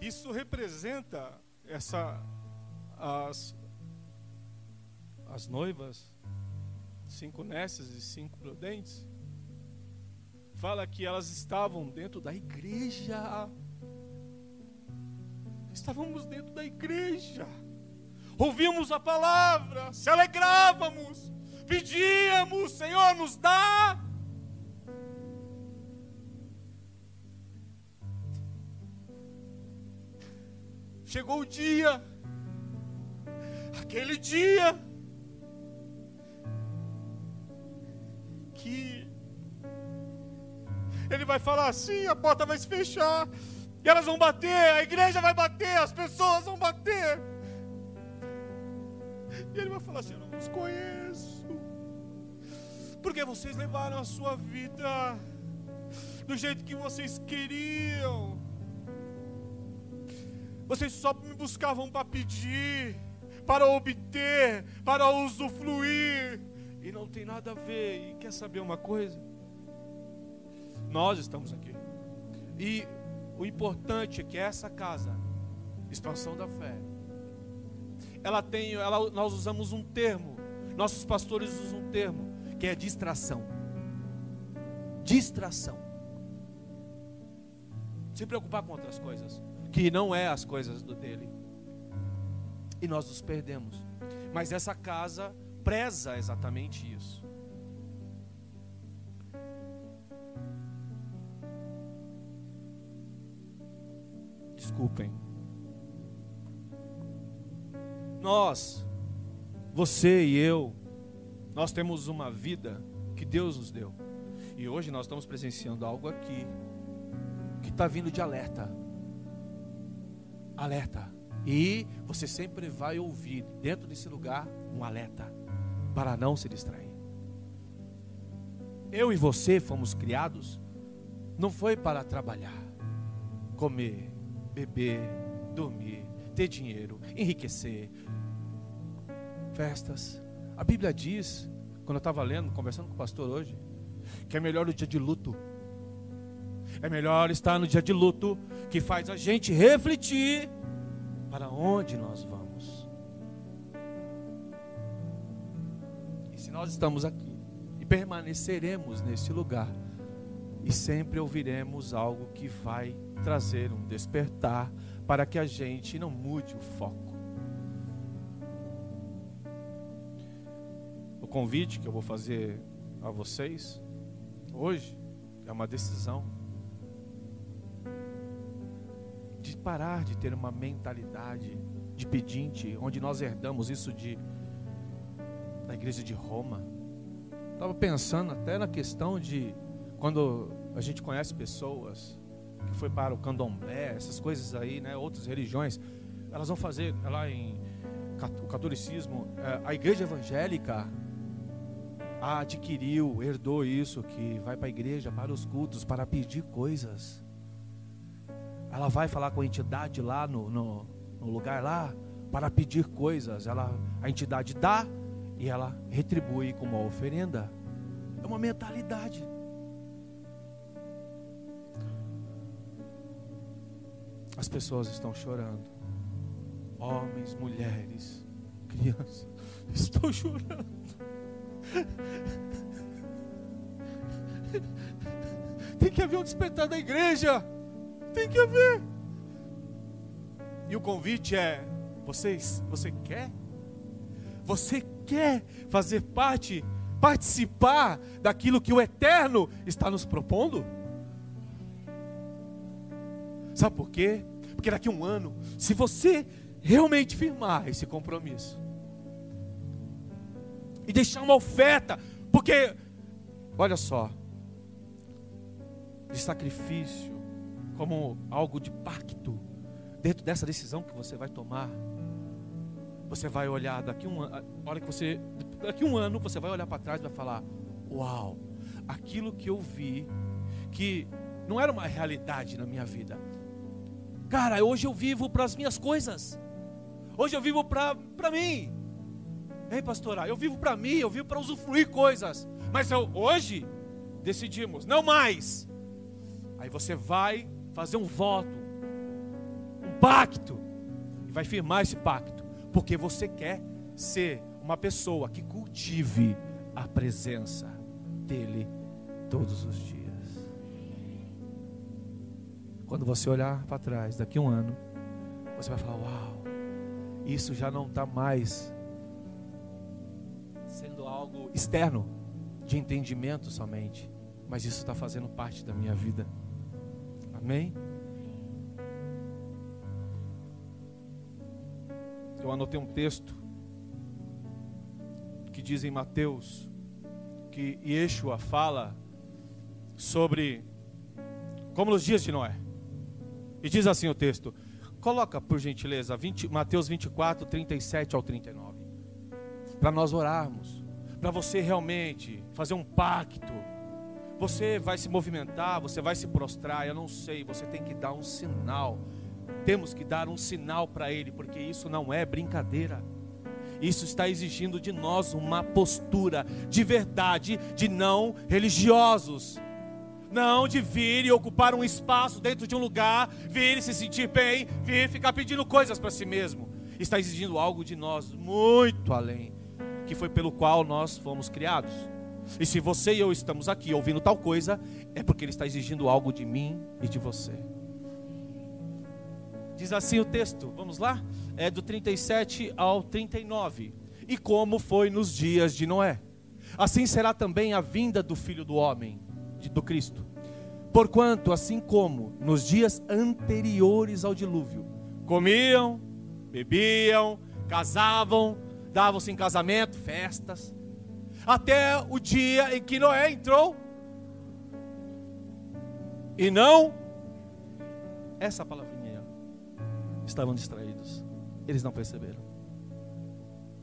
Isso representa essa as as noivas, cinco nécias e cinco prudentes. Fala que elas estavam dentro da igreja. Estávamos dentro da igreja. Ouvimos a palavra, se alegrávamos, pedíamos, Senhor, nos dá. Chegou o dia, aquele dia, que ele vai falar assim: a porta vai se fechar, e elas vão bater, a igreja vai bater, as pessoas vão bater. E ele vai falar assim: Eu não os conheço, porque vocês levaram a sua vida do jeito que vocês queriam. Vocês só me buscavam para pedir, para obter, para usufruir. E não tem nada a ver. E quer saber uma coisa? Nós estamos aqui. E o importante é que essa casa, expansão da fé, ela tem, ela, nós usamos um termo, nossos pastores usam um termo, que é distração. Distração. Se preocupar com outras coisas que não é as coisas do dele. E nós nos perdemos. Mas essa casa preza exatamente isso. Desculpem. Nós, você e eu, nós temos uma vida que Deus nos deu. E hoje nós estamos presenciando algo aqui que está vindo de alerta alerta. E você sempre vai ouvir dentro desse lugar um alerta para não se distrair. Eu e você fomos criados não foi para trabalhar, comer, beber, dormir, ter dinheiro, enriquecer, festas. A Bíblia diz, quando eu estava lendo, conversando com o pastor hoje, que é melhor o dia de luto é melhor estar no dia de luto, que faz a gente refletir para onde nós vamos. E se nós estamos aqui e permaneceremos nesse lugar, e sempre ouviremos algo que vai trazer um despertar para que a gente não mude o foco. O convite que eu vou fazer a vocês hoje é uma decisão de parar de ter uma mentalidade de pedinte, onde nós herdamos isso de da igreja de Roma. Estava pensando até na questão de quando a gente conhece pessoas que foi para o candomblé, essas coisas aí, né, outras religiões, elas vão fazer lá em o catolicismo, é, a igreja evangélica adquiriu, herdou isso, que vai para a igreja, para os cultos, para pedir coisas. Ela vai falar com a entidade lá no, no, no lugar lá para pedir coisas. Ela, a entidade dá e ela retribui com uma oferenda. É uma mentalidade. As pessoas estão chorando. Homens, mulheres, crianças estão chorando. Tem que haver um despertar da igreja. Tem que haver. E o convite é: vocês, você quer? Você quer fazer parte, participar daquilo que o Eterno está nos propondo? Sabe por quê? Porque daqui a um ano, se você realmente firmar esse compromisso. E deixar uma oferta, porque, olha só, de sacrifício, como algo de pacto, dentro dessa decisão que você vai tomar, você vai olhar daqui um ano, hora que você, daqui um ano você vai olhar para trás e vai falar: Uau, aquilo que eu vi, que não era uma realidade na minha vida. Cara, hoje eu vivo para as minhas coisas. Hoje eu vivo para mim. Ei, pastora, eu vivo para mim, eu vivo para usufruir coisas. Mas eu, hoje decidimos, não mais. Aí você vai fazer um voto, um pacto, e vai firmar esse pacto, porque você quer ser uma pessoa que cultive a presença dEle todos os dias. Quando você olhar para trás, daqui a um ano, você vai falar: Uau, isso já não está mais sendo algo externo, de entendimento somente, mas isso está fazendo parte da minha vida. Amém? Eu anotei um texto que diz em Mateus que Yeshua fala sobre como nos dias de Noé. E diz assim o texto: coloca por gentileza 20, Mateus 24, 37 ao 39. Para nós orarmos, para você realmente fazer um pacto. Você vai se movimentar, você vai se prostrar, eu não sei, você tem que dar um sinal. Temos que dar um sinal para Ele, porque isso não é brincadeira. Isso está exigindo de nós uma postura de verdade, de não religiosos não de vir e ocupar um espaço dentro de um lugar, vir e se sentir bem, vir ficar pedindo coisas para si mesmo. Está exigindo algo de nós muito além, que foi pelo qual nós fomos criados. E se você e eu estamos aqui ouvindo tal coisa, é porque Ele está exigindo algo de mim e de você. Diz assim o texto, vamos lá? É do 37 ao 39. E como foi nos dias de Noé, assim será também a vinda do filho do homem do Cristo. Porquanto, assim como nos dias anteriores ao dilúvio, comiam, bebiam, casavam, davam-se em casamento, festas, até o dia em que Noé entrou, e não, essa palavrinha, estavam distraídos, eles não perceberam,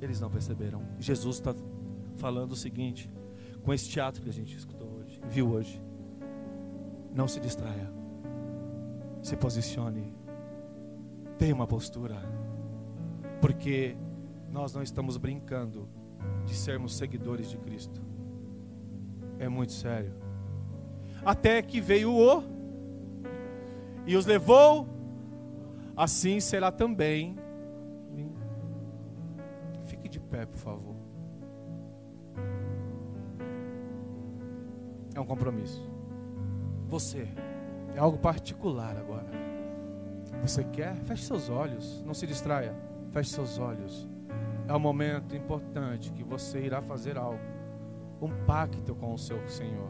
eles não perceberam. Jesus está falando o seguinte, com esse teatro que a gente escutou viu hoje. Não se distraia. Se posicione. Tenha uma postura. Porque nós não estamos brincando de sermos seguidores de Cristo. É muito sério. Até que veio o e os levou, assim será também. Fique de pé, por favor. É um compromisso. Você é algo particular agora. Você quer? Feche seus olhos, não se distraia. Feche seus olhos. É um momento importante que você irá fazer algo. Um pacto com o seu Senhor,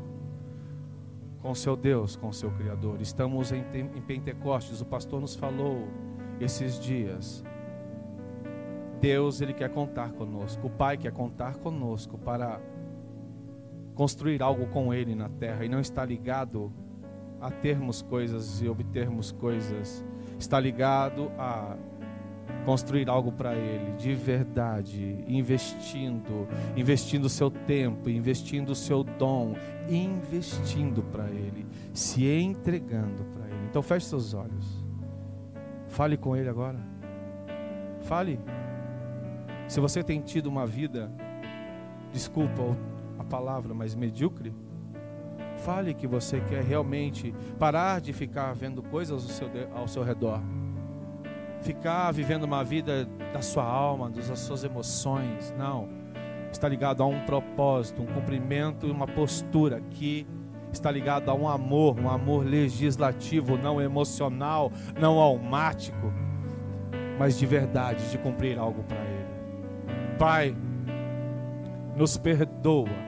com o seu Deus, com o seu Criador. Estamos em, em Pentecostes, o pastor nos falou esses dias. Deus, Ele quer contar conosco. O Pai quer contar conosco para construir algo com Ele na terra e não está ligado a termos coisas e obtermos coisas, está ligado a construir algo para Ele de verdade, investindo, investindo o seu tempo, investindo o seu dom, investindo para Ele, se entregando para Ele. Então feche seus olhos, fale com Ele agora, fale. Se você tem tido uma vida, desculpa, palavra, mas medíocre. Fale que você quer realmente parar de ficar vendo coisas ao seu, ao seu redor. Ficar vivendo uma vida da sua alma, das suas emoções. Não. Está ligado a um propósito, um cumprimento uma postura que está ligado a um amor, um amor legislativo, não emocional, não almático, mas de verdade, de cumprir algo para Ele. Pai, nos perdoa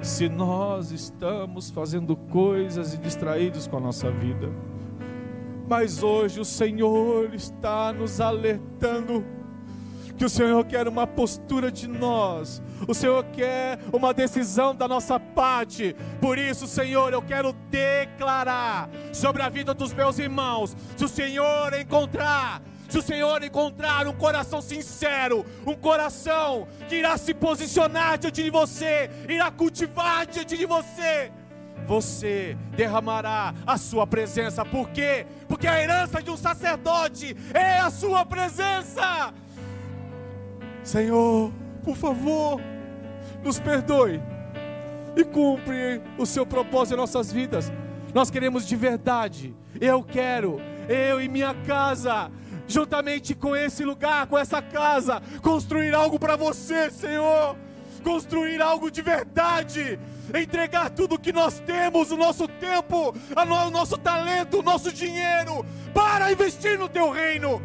se nós estamos fazendo coisas e distraídos com a nossa vida. Mas hoje o Senhor está nos alertando que o Senhor quer uma postura de nós, o Senhor quer uma decisão da nossa parte. Por isso, Senhor, eu quero declarar sobre a vida dos meus irmãos: se o Senhor encontrar se o Senhor encontrar um coração sincero, um coração que irá se posicionar diante de você, irá cultivar diante de você, você derramará a sua presença. Por quê? Porque a herança de um sacerdote é a sua presença. Senhor, por favor, nos perdoe e cumpre o seu propósito em nossas vidas. Nós queremos de verdade. Eu quero, eu e minha casa, juntamente com esse lugar, com essa casa, construir algo para você, Senhor. Construir algo de verdade, entregar tudo que nós temos, o nosso tempo, o nosso talento, o nosso dinheiro, para investir no teu reino.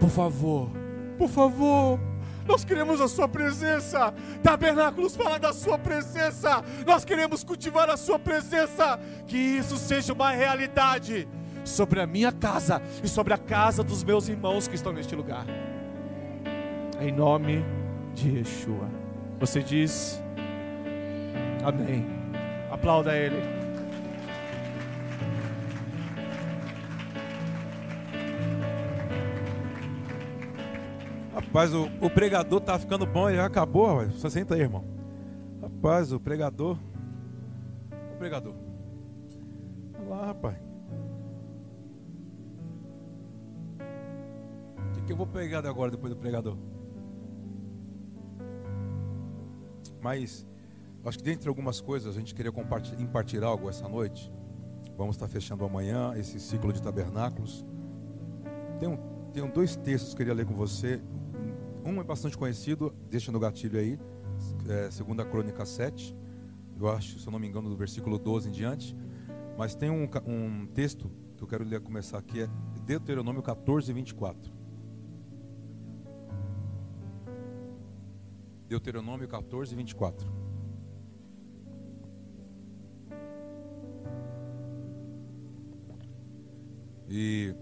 Por favor, por favor. Nós queremos a Sua presença. Tabernáculos fala da Sua presença. Nós queremos cultivar a Sua presença. Que isso seja uma realidade sobre a minha casa e sobre a casa dos meus irmãos que estão neste lugar. Em nome de Yeshua. Você diz Amém. Aplauda Ele. Rapaz, o, o pregador tá ficando bom, já acabou, rapaz. Só senta aí, irmão. Rapaz, o pregador. O pregador. Olha lá, rapaz. Que, eu vou pegar agora depois do pregador? Mas, acho que dentre algumas coisas, a gente queria compartilhar algo essa noite. Vamos estar fechando amanhã esse ciclo de tabernáculos. Um, tem dois textos que eu queria ler com você. Um é bastante conhecido, deixa no gatilho aí, é, segunda crônica 7, eu acho, se eu não me engano, do versículo 12 em diante. Mas tem um, um texto que eu quero ler começar aqui, é Deuteronômio 14, 24. Deuteronômio 14, 24. E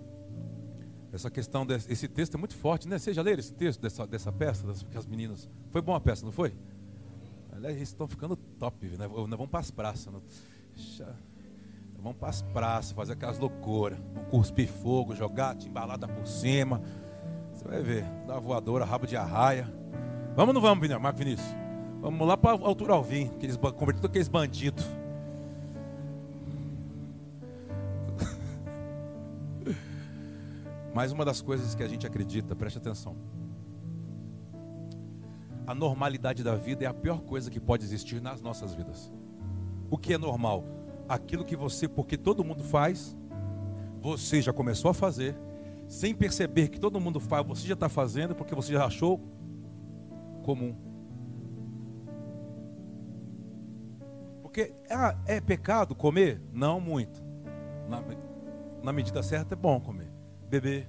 essa questão desse esse texto é muito forte, né? Já leu esse texto dessa, dessa peça, das, as meninas? Foi boa a peça, não foi? Aliás, eles estão ficando top, né? Nós vamos para as praças. Né? Vamos para as praças, fazer aquelas loucuras. Cuspir fogo, jogar embalada por cima. Você vai ver, dar voadora, rabo de arraia. Vamos ou não vamos, Marco Vinícius? Vamos lá para a altura Alvim, aqueles, convertidos aqueles bandidos. Mas uma das coisas que a gente acredita, preste atenção. A normalidade da vida é a pior coisa que pode existir nas nossas vidas. O que é normal? Aquilo que você, porque todo mundo faz, você já começou a fazer, sem perceber que todo mundo faz, você já está fazendo porque você já achou comum. Porque ah, é pecado comer? Não muito. Na, na medida certa é bom comer beber.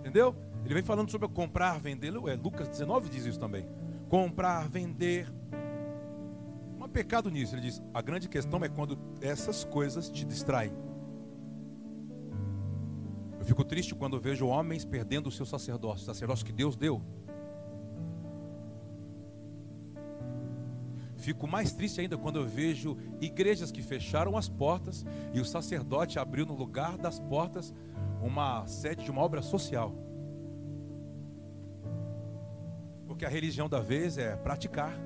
Entendeu? Ele vem falando sobre comprar, vender. É, Lucas 19 diz isso também. Comprar, vender. Não há pecado nisso. Ele diz: a grande questão é quando essas coisas te distraem. Eu fico triste quando vejo homens perdendo o seu sacerdócio, sacerdócio que Deus deu. Fico mais triste ainda quando eu vejo igrejas que fecharam as portas e o sacerdote abriu no lugar das portas uma sede de uma obra social. Porque a religião da vez é praticar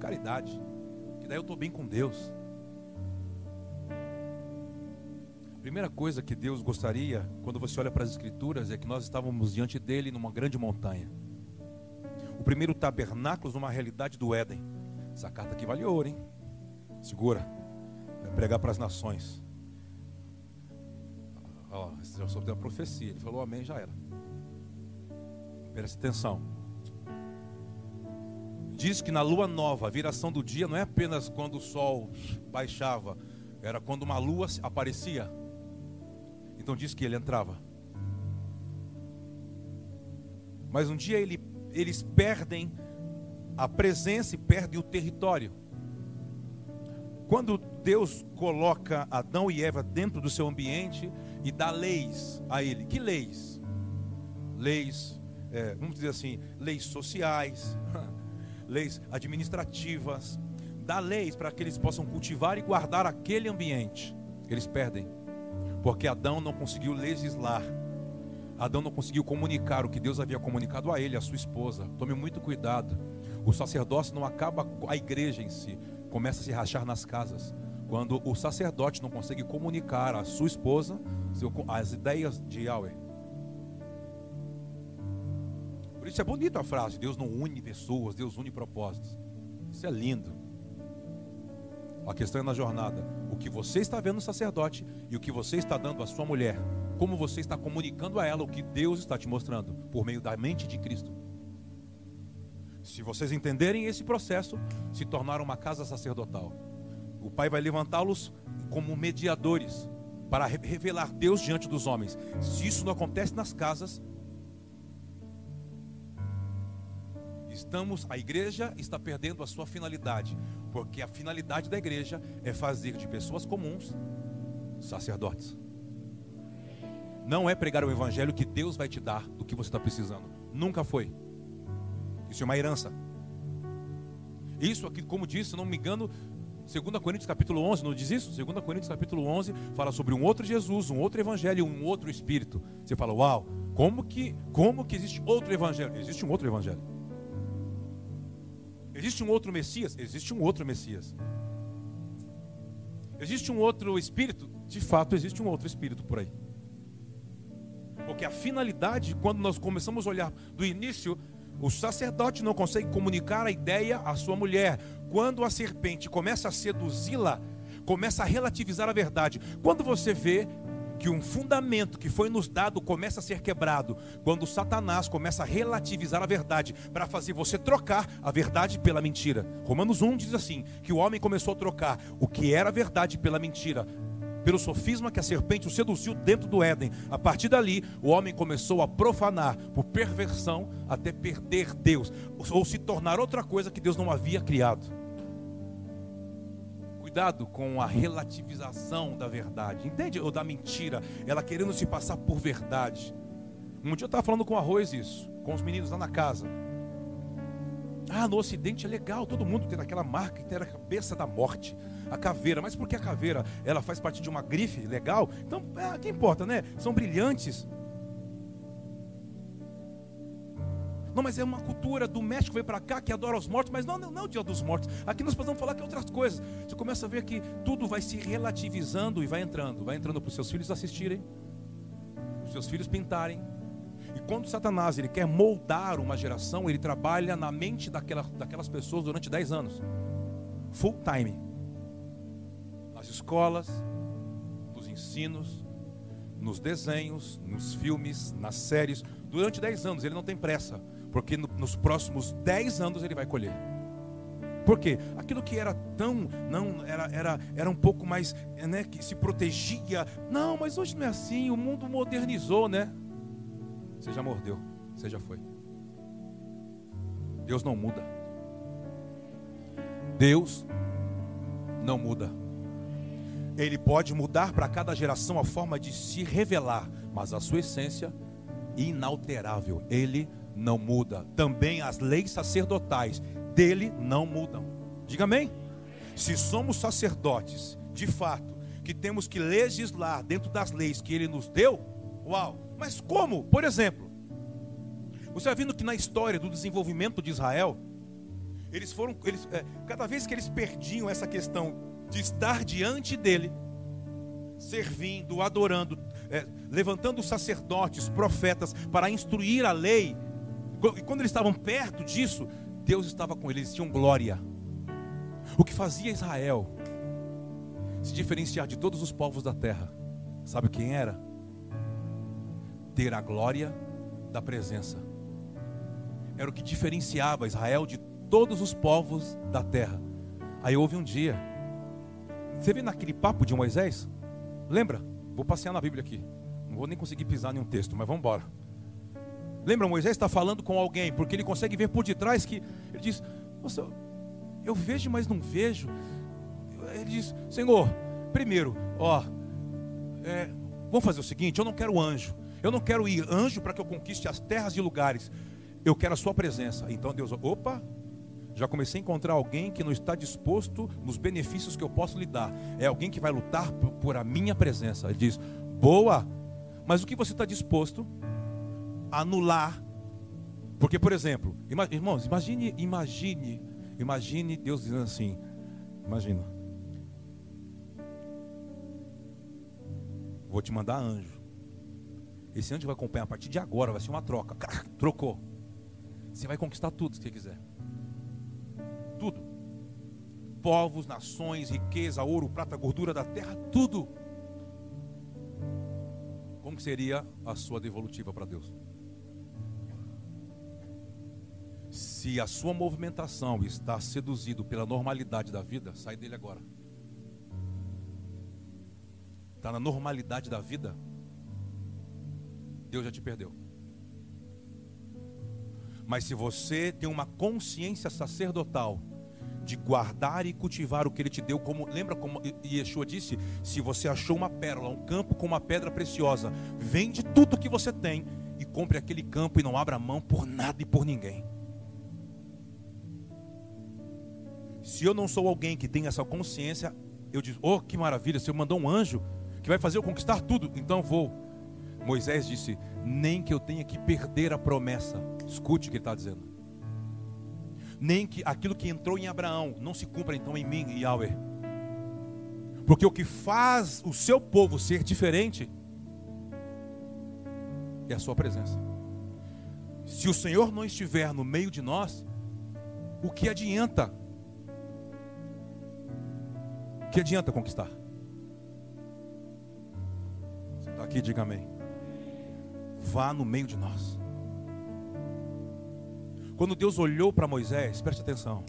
caridade, que daí eu estou bem com Deus. Primeira coisa que Deus gostaria, quando você olha para as Escrituras, é que nós estávamos diante dele numa grande montanha. O primeiro tabernáculo numa realidade do Éden. Essa carta aqui vale ouro, hein? Segura. Vai pregar para as nações. Ó, você já soube da profecia. Ele falou amém, já era. Preste atenção. Diz que na lua nova, a viração do dia não é apenas quando o sol baixava, era quando uma lua aparecia. Então diz que ele entrava. Mas um dia ele, eles perdem a presença e perdem o território. quando Deus coloca Adão e Eva dentro do seu ambiente e dá leis a ele, que leis? Leis, é, vamos dizer assim, leis sociais, leis administrativas, dá leis para que eles possam cultivar e guardar aquele ambiente. Eles perdem, porque Adão não conseguiu legislar, Adão não conseguiu comunicar o que Deus havia comunicado a ele, a sua esposa. Tome muito cuidado. O sacerdócio não acaba a igreja em si, começa a se rachar nas casas. Quando o sacerdote não consegue comunicar à sua esposa as ideias de Yahweh. Por isso é bonita a frase: Deus não une pessoas, Deus une propósitos. Isso é lindo. A questão é na jornada: o que você está vendo no sacerdote e o que você está dando à sua mulher. Como você está comunicando a ela o que Deus está te mostrando por meio da mente de Cristo. Se vocês entenderem esse processo, se tornar uma casa sacerdotal. O Pai vai levantá-los como mediadores para revelar Deus diante dos homens. Se isso não acontece nas casas, estamos, a igreja está perdendo a sua finalidade, porque a finalidade da igreja é fazer de pessoas comuns sacerdotes. Não é pregar o evangelho que Deus vai te dar do que você está precisando. Nunca foi. Isso é uma herança. Isso aqui, como disse, se não me engano, 2 Coríntios capítulo 11, não diz isso? 2 Coríntios capítulo 11 fala sobre um outro Jesus, um outro evangelho, um outro espírito. Você fala, uau, como que, como que existe outro evangelho? Existe um outro evangelho. Existe um outro Messias? Existe um outro Messias. Existe um outro espírito? De fato, existe um outro espírito por aí. Porque a finalidade, quando nós começamos a olhar do início, o sacerdote não consegue comunicar a ideia à sua mulher. Quando a serpente começa a seduzi-la, começa a relativizar a verdade. Quando você vê que um fundamento que foi nos dado começa a ser quebrado, quando Satanás começa a relativizar a verdade para fazer você trocar a verdade pela mentira. Romanos 1 diz assim: que o homem começou a trocar o que era verdade pela mentira pelo sofisma que a serpente o seduziu dentro do Éden. A partir dali, o homem começou a profanar por perversão até perder Deus, ou se tornar outra coisa que Deus não havia criado. Cuidado com a relativização da verdade, entende? Ou da mentira, ela querendo se passar por verdade. Um dia eu estava falando com o Arroz isso, com os meninos lá na casa. Ah, no Ocidente é legal, todo mundo tem aquela marca que tem a cabeça da morte a caveira. Mas por que a caveira? Ela faz parte de uma grife legal? Então, é, que importa, né? São brilhantes. Não, mas é uma cultura do México veio para cá que adora os mortos, mas não, não, não é o dia dos mortos. Aqui nós podemos falar que é outras coisas. Você começa a ver que tudo vai se relativizando e vai entrando, vai entrando para os seus filhos assistirem, os seus filhos pintarem. E quando Satanás ele quer moldar uma geração, ele trabalha na mente daquela, daquelas pessoas durante 10 anos, full time nas escolas, nos ensinos, nos desenhos, nos filmes, nas séries, durante 10 anos. Ele não tem pressa, porque no, nos próximos 10 anos ele vai colher. Por quê? Aquilo que era tão, não, era, era, era um pouco mais, né, que se protegia. Não, mas hoje não é assim, o mundo modernizou, né? Você já mordeu, você já foi. Deus não muda. Deus não muda. Ele pode mudar para cada geração a forma de se revelar, mas a sua essência inalterável. Ele não muda. Também as leis sacerdotais dele não mudam. Diga amém. Se somos sacerdotes, de fato, que temos que legislar dentro das leis que ele nos deu, uau. Mas como? Por exemplo, você vai vendo que na história do desenvolvimento de Israel, eles foram, eles, é, cada vez que eles perdiam essa questão de estar diante dele, servindo, adorando, é, levantando sacerdotes, profetas para instruir a lei. E quando eles estavam perto disso, Deus estava com eles, eles tinham glória. O que fazia Israel se diferenciar de todos os povos da terra, sabe quem era? Ter a glória da presença. Era o que diferenciava Israel de todos os povos da terra. Aí houve um dia você vê naquele papo de Moisés? Lembra? Vou passear na Bíblia aqui. Não vou nem conseguir pisar em um texto, mas vamos embora. Lembra, Moisés está falando com alguém, porque ele consegue ver por detrás que ele diz: Nossa, eu vejo, mas não vejo. ele diz: Senhor, primeiro, ó, é, vamos fazer o seguinte: eu não quero anjo, eu não quero ir anjo para que eu conquiste as terras e lugares, eu quero a Sua presença. Então Deus, opa, já comecei a encontrar alguém que não está disposto nos benefícios que eu posso lhe dar. É alguém que vai lutar por, a minha presença. Ele diz: boa, mas o que você está disposto anular? Porque, por exemplo, irmãos, imagine, imagine, imagine Deus dizendo assim: imagina, vou te mandar anjo. Esse anjo vai acompanhar a partir de agora, vai ser uma troca. Trocou. Você vai conquistar tudo se você quiser tudo. Povos, nações, riqueza, ouro, prata, gordura da terra, tudo. Como seria a sua devolutiva para Deus? Se a sua movimentação está seduzido pela normalidade da vida, sai dele agora. Está na normalidade da vida, Deus já te perdeu. Mas se você tem uma consciência sacerdotal, de guardar e cultivar o que ele te deu, como lembra como Yeshua disse: se você achou uma pérola, um campo com uma pedra preciosa, vende tudo que você tem e compre aquele campo e não abra mão por nada e por ninguém. Se eu não sou alguém que tem essa consciência, eu digo: "Oh, que maravilha, se eu mandou um anjo que vai fazer eu conquistar tudo, então vou". Moisés disse: "Nem que eu tenha que perder a promessa". Escute o que ele está dizendo nem que aquilo que entrou em Abraão não se cumpra então em mim, Yahweh. Porque o que faz o seu povo ser diferente é a sua presença. Se o Senhor não estiver no meio de nós, o que adianta? Que adianta conquistar? Você está aqui, diga amém. Vá no meio de nós. Quando Deus olhou para Moisés, preste atenção.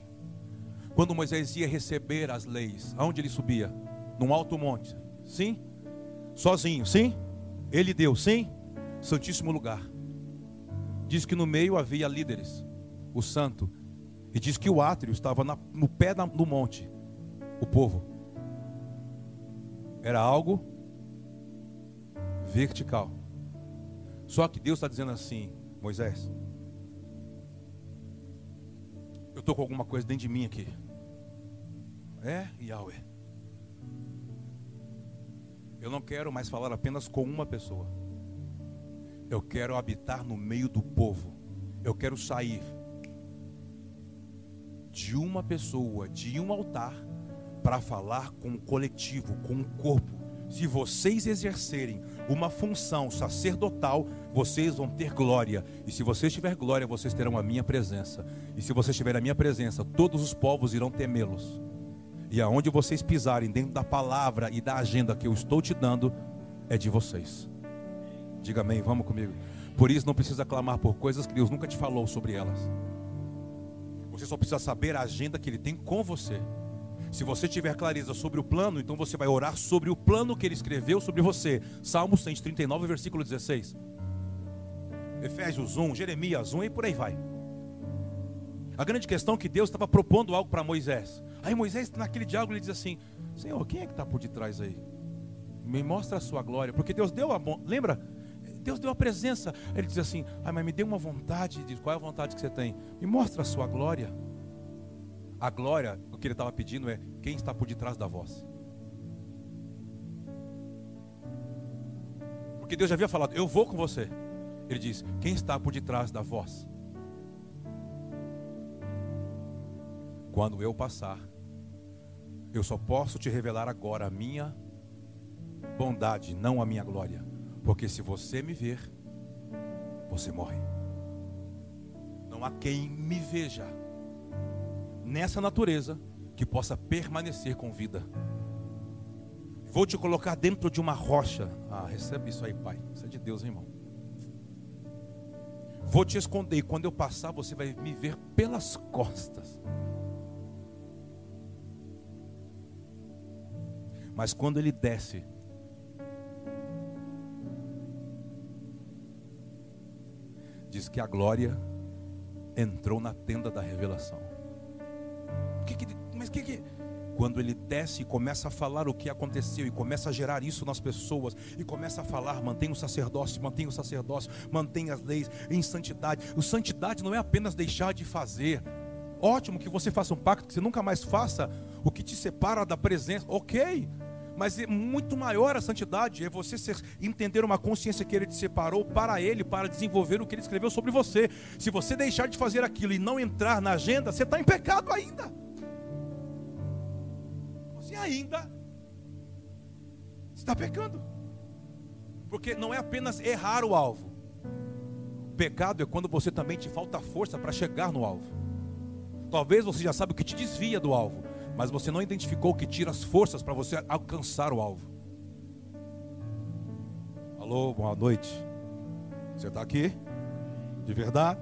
Quando Moisés ia receber as leis, aonde ele subia? Num alto monte. Sim? Sozinho, sim? Ele deu, sim? Santíssimo lugar. Diz que no meio havia líderes, o santo. E diz que o átrio estava na, no pé da, do monte, o povo. Era algo vertical. Só que Deus está dizendo assim, Moisés, eu estou com alguma coisa dentro de mim aqui. É, Yahweh. Eu não quero mais falar apenas com uma pessoa. Eu quero habitar no meio do povo. Eu quero sair de uma pessoa, de um altar, para falar com o coletivo, com o corpo. Se vocês exercerem uma função sacerdotal, vocês vão ter glória. E se vocês tiver glória, vocês terão a minha presença. E se vocês tiverem a minha presença, todos os povos irão temê-los. E aonde vocês pisarem dentro da palavra e da agenda que eu estou te dando, é de vocês. Diga amém, vamos comigo. Por isso não precisa clamar por coisas que Deus nunca te falou sobre elas. Você só precisa saber a agenda que Ele tem com você. Se você tiver clareza sobre o plano, então você vai orar sobre o plano que ele escreveu sobre você. Salmo 139, versículo 16. Efésios 1, Jeremias 1 e por aí vai. A grande questão é que Deus estava propondo algo para Moisés. Aí Moisés, naquele diálogo, ele diz assim: Senhor, quem é que está por detrás aí? Me mostra a sua glória. Porque Deus deu a. Lembra? Deus deu a presença. Ele diz assim: Ai, mas me dê uma vontade. Diz, qual é a vontade que você tem? Me mostra a sua glória. A glória, o que ele estava pedindo é quem está por detrás da voz. Porque Deus já havia falado, eu vou com você. Ele diz, quem está por detrás da voz? Quando eu passar, eu só posso te revelar agora a minha bondade, não a minha glória. Porque se você me ver, você morre. Não há quem me veja nessa natureza que possa permanecer com vida. Vou te colocar dentro de uma rocha. Ah, recebe isso aí, Pai. Isso é de Deus, hein, irmão. Vou te esconder e quando eu passar, você vai me ver pelas costas. Mas quando ele desce, diz que a glória entrou na tenda da revelação. Que que, mas que que Quando ele desce e começa a falar o que aconteceu e começa a gerar isso nas pessoas e começa a falar, mantenha o sacerdócio, mantenha o sacerdócio, mantenha as leis em santidade. O santidade não é apenas deixar de fazer. Ótimo que você faça um pacto, que você nunca mais faça o que te separa da presença. Ok, mas é muito maior a santidade, é você ser, entender uma consciência que ele te separou para ele, para desenvolver o que ele escreveu sobre você. Se você deixar de fazer aquilo e não entrar na agenda, você está em pecado ainda. Você ainda está pecando. Porque não é apenas errar o alvo. Pecado é quando você também te falta força para chegar no alvo. Talvez você já sabe o que te desvia do alvo mas você não identificou o que tira as forças para você alcançar o alvo. Alô, boa noite. Você está aqui? De verdade?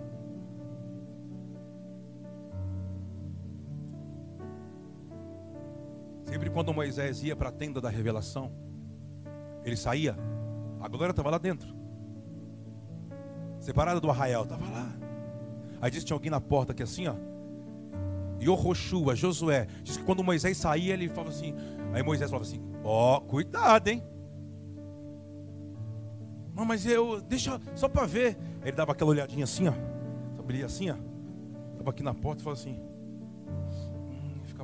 Sempre quando Moisés ia para a tenda da revelação, ele saía, a glória estava lá dentro, separada do arraial, estava lá. Aí disse: tinha alguém na porta que assim, ó, Yohoshua, Josué. Diz que quando Moisés saía, ele falava assim. Aí Moisés falava assim: Ó, oh, cuidado, hein? Não, mas eu, deixa, só para ver. Ele dava aquela olhadinha assim, ó. Abria assim, ó. Estava aqui na porta e falava assim.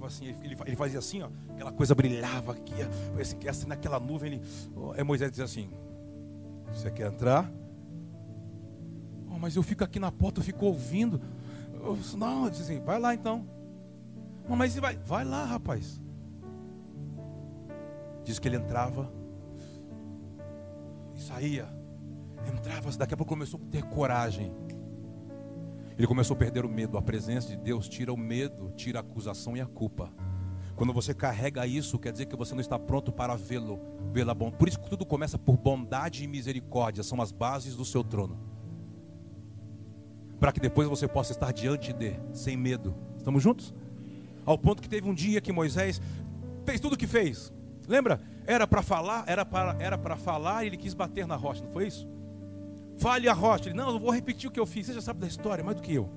Assim, ele, ele fazia assim, ó. Aquela coisa brilhava aqui, parecia assim naquela nuvem. Ele, aí Moisés dizia assim: Você quer entrar? Oh, mas eu fico aqui na porta, eu fico ouvindo. Eu, não, eu disse assim: Vai lá então. Mas vai, vai lá, rapaz. Diz que ele entrava e saía. Entrava, daqui a pouco começou a ter coragem. Ele começou a perder o medo. A presença de Deus tira o medo, tira a acusação e a culpa. Quando você carrega isso, quer dizer que você não está pronto para vê-lo, vê-la bom. Por isso que tudo começa por bondade e misericórdia, são as bases do seu trono. Para que depois você possa estar diante de, sem medo. Estamos juntos? Ao ponto que teve um dia que Moisés fez tudo o que fez. Lembra? Era para falar, era para era para falar e ele quis bater na rocha, não foi isso? Fale a rocha. Ele, não, eu vou repetir o que eu fiz. Você já sabe da história, mais do que eu.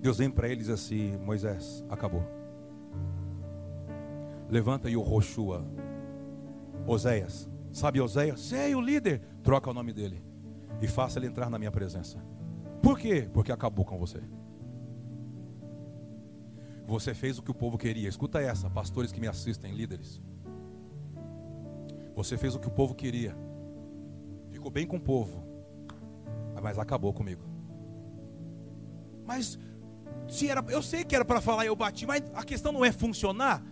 Deus vem para ele e diz assim: Moisés, acabou. Levanta e o Roshua. Oséias. Sabe Oséias? Sei, o líder. Troca o nome dele. E faça ele entrar na minha presença. Por quê? Porque acabou com você. Você fez o que o povo queria. Escuta essa, pastores que me assistem, líderes. Você fez o que o povo queria. Ficou bem com o povo. Mas acabou comigo. Mas se era, eu sei que era para falar e eu bati, mas a questão não é funcionar.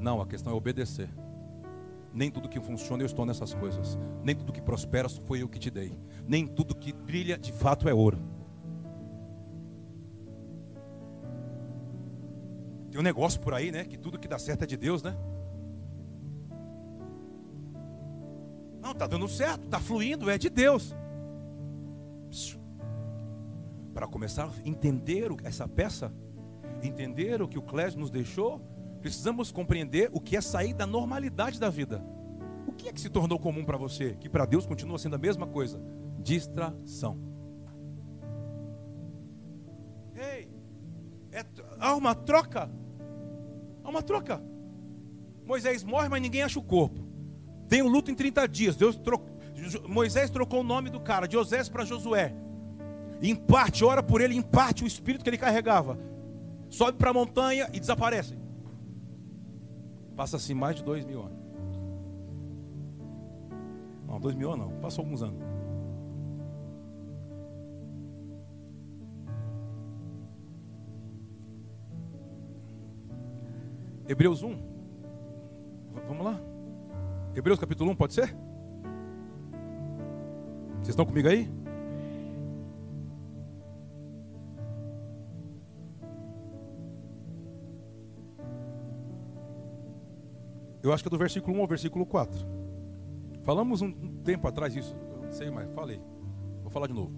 Não, a questão é obedecer. Nem tudo que funciona eu estou nessas coisas. Nem tudo que prospera foi eu que te dei. Nem tudo que brilha de fato é ouro. Tem um negócio por aí, né? Que tudo que dá certo é de Deus, né? Não, tá dando certo, tá fluindo, é de Deus. Para começar a entender essa peça, entender o que o Clésio nos deixou, precisamos compreender o que é sair da normalidade da vida. O que é que se tornou comum para você, que para Deus continua sendo a mesma coisa? Distração. Ei, é, há uma troca Há uma troca. Moisés morre, mas ninguém acha o corpo. Tem um luto em 30 dias. Deus Moisés trocou o nome do cara, de Osés para Josué. Em parte, ora por ele, em parte o espírito que ele carregava. Sobe para a montanha e desaparece. Passa-se mais de dois mil anos. Não, dois mil anos não, passou alguns anos. Hebreus 1. Vamos lá? Hebreus capítulo 1, pode ser? Vocês estão comigo aí? Eu acho que é do versículo 1 ao versículo 4. Falamos um tempo atrás isso, não sei mais, falei. Vou falar de novo.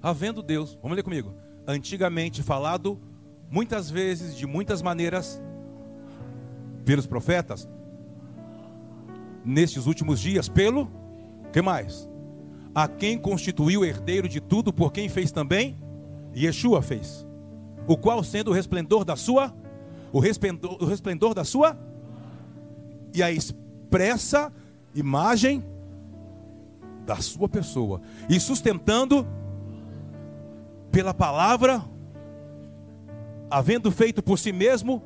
Havendo Deus, vamos ler comigo. Antigamente falado muitas vezes, de muitas maneiras, pelos profetas, nestes últimos dias, pelo que mais? A quem constituiu herdeiro de tudo, por quem fez também? Yeshua fez. O qual, sendo o resplendor da sua, o resplendor, o resplendor da sua e a expressa imagem da sua pessoa e sustentando pela palavra, havendo feito por si mesmo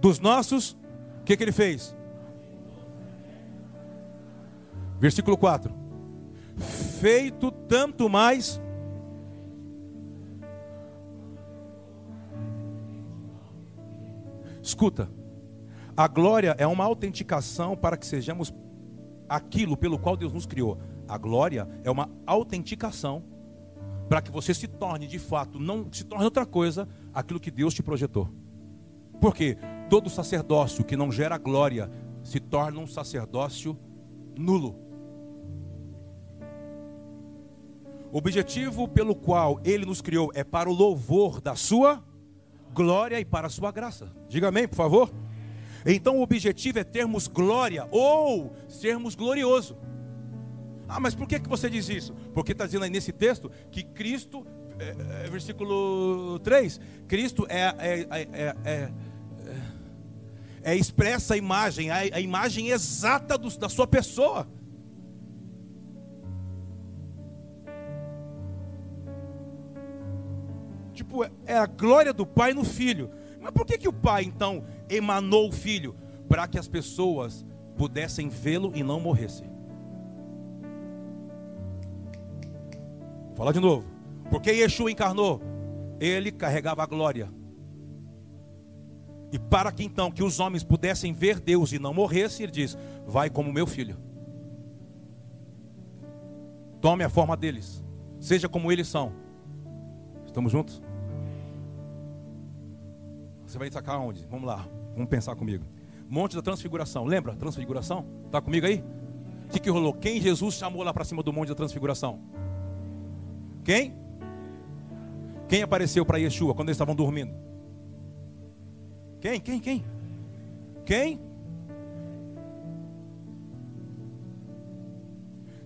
dos nossos, o que, que ele fez? Versículo 4: Feito tanto mais. Escuta, a glória é uma autenticação para que sejamos aquilo pelo qual Deus nos criou. A glória é uma autenticação para que você se torne de fato, não se torne outra coisa, aquilo que Deus te projetou. Porque todo sacerdócio que não gera glória se torna um sacerdócio nulo. O objetivo pelo qual ele nos criou é para o louvor da sua glória e para a sua graça. Diga amém, por favor. Então o objetivo é termos glória ou sermos glorioso. Ah, mas por que, que você diz isso? Porque está dizendo aí nesse texto que Cristo, é, é, versículo 3, Cristo é, é, é, é, é expressa a imagem, a, a imagem exata do, da sua pessoa. Tipo, é a glória do Pai no Filho. Mas por que, que o Pai então emanou o Filho? Para que as pessoas pudessem vê-lo e não morressem. Vou falar de novo. Porque Yeshua encarnou, ele carregava a glória. E para que então que os homens pudessem ver Deus e não morressem, ele diz: Vai como meu filho. Tome a forma deles. Seja como eles são. Estamos juntos? Você vai sacar onde? Vamos lá. Vamos pensar comigo. Monte da Transfiguração. Lembra? Transfiguração? Está comigo aí? O que, que rolou? Quem Jesus chamou lá para cima do Monte da Transfiguração? Quem? Quem apareceu para Yeshua quando eles estavam dormindo? Quem? Quem? Quem? Quem?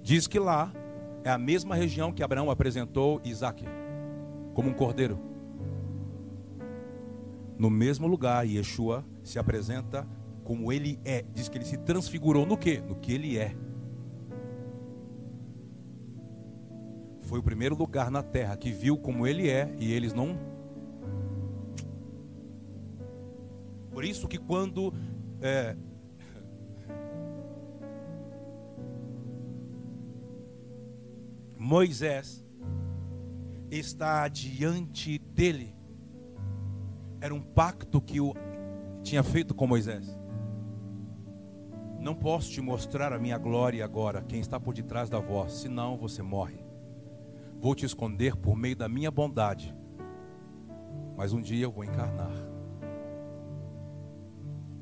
Diz que lá é a mesma região que Abraão apresentou Isaac como um cordeiro. No mesmo lugar, Yeshua se apresenta como ele é. Diz que ele se transfigurou no que? No que ele é. foi o primeiro lugar na terra que viu como ele é e eles não. Por isso que quando é, Moisés está diante dele, era um pacto que o tinha feito com Moisés. Não posso te mostrar a minha glória agora, quem está por detrás da voz, senão você morre. Vou te esconder por meio da minha bondade. Mas um dia eu vou encarnar.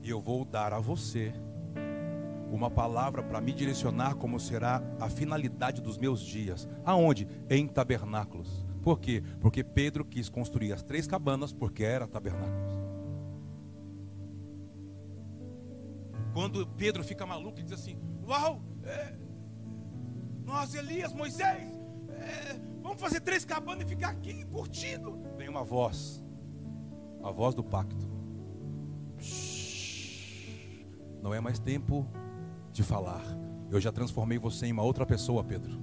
E eu vou dar a você uma palavra para me direcionar como será a finalidade dos meus dias. Aonde? Em tabernáculos. Por quê? Porque Pedro quis construir as três cabanas porque era tabernáculos. Quando Pedro fica maluco e diz assim: Uau, é, nós, Elias, Moisés, é, vamos fazer três cabanas e ficar aqui curtindo. Vem uma voz, a voz do pacto. Não é mais tempo de falar. Eu já transformei você em uma outra pessoa, Pedro.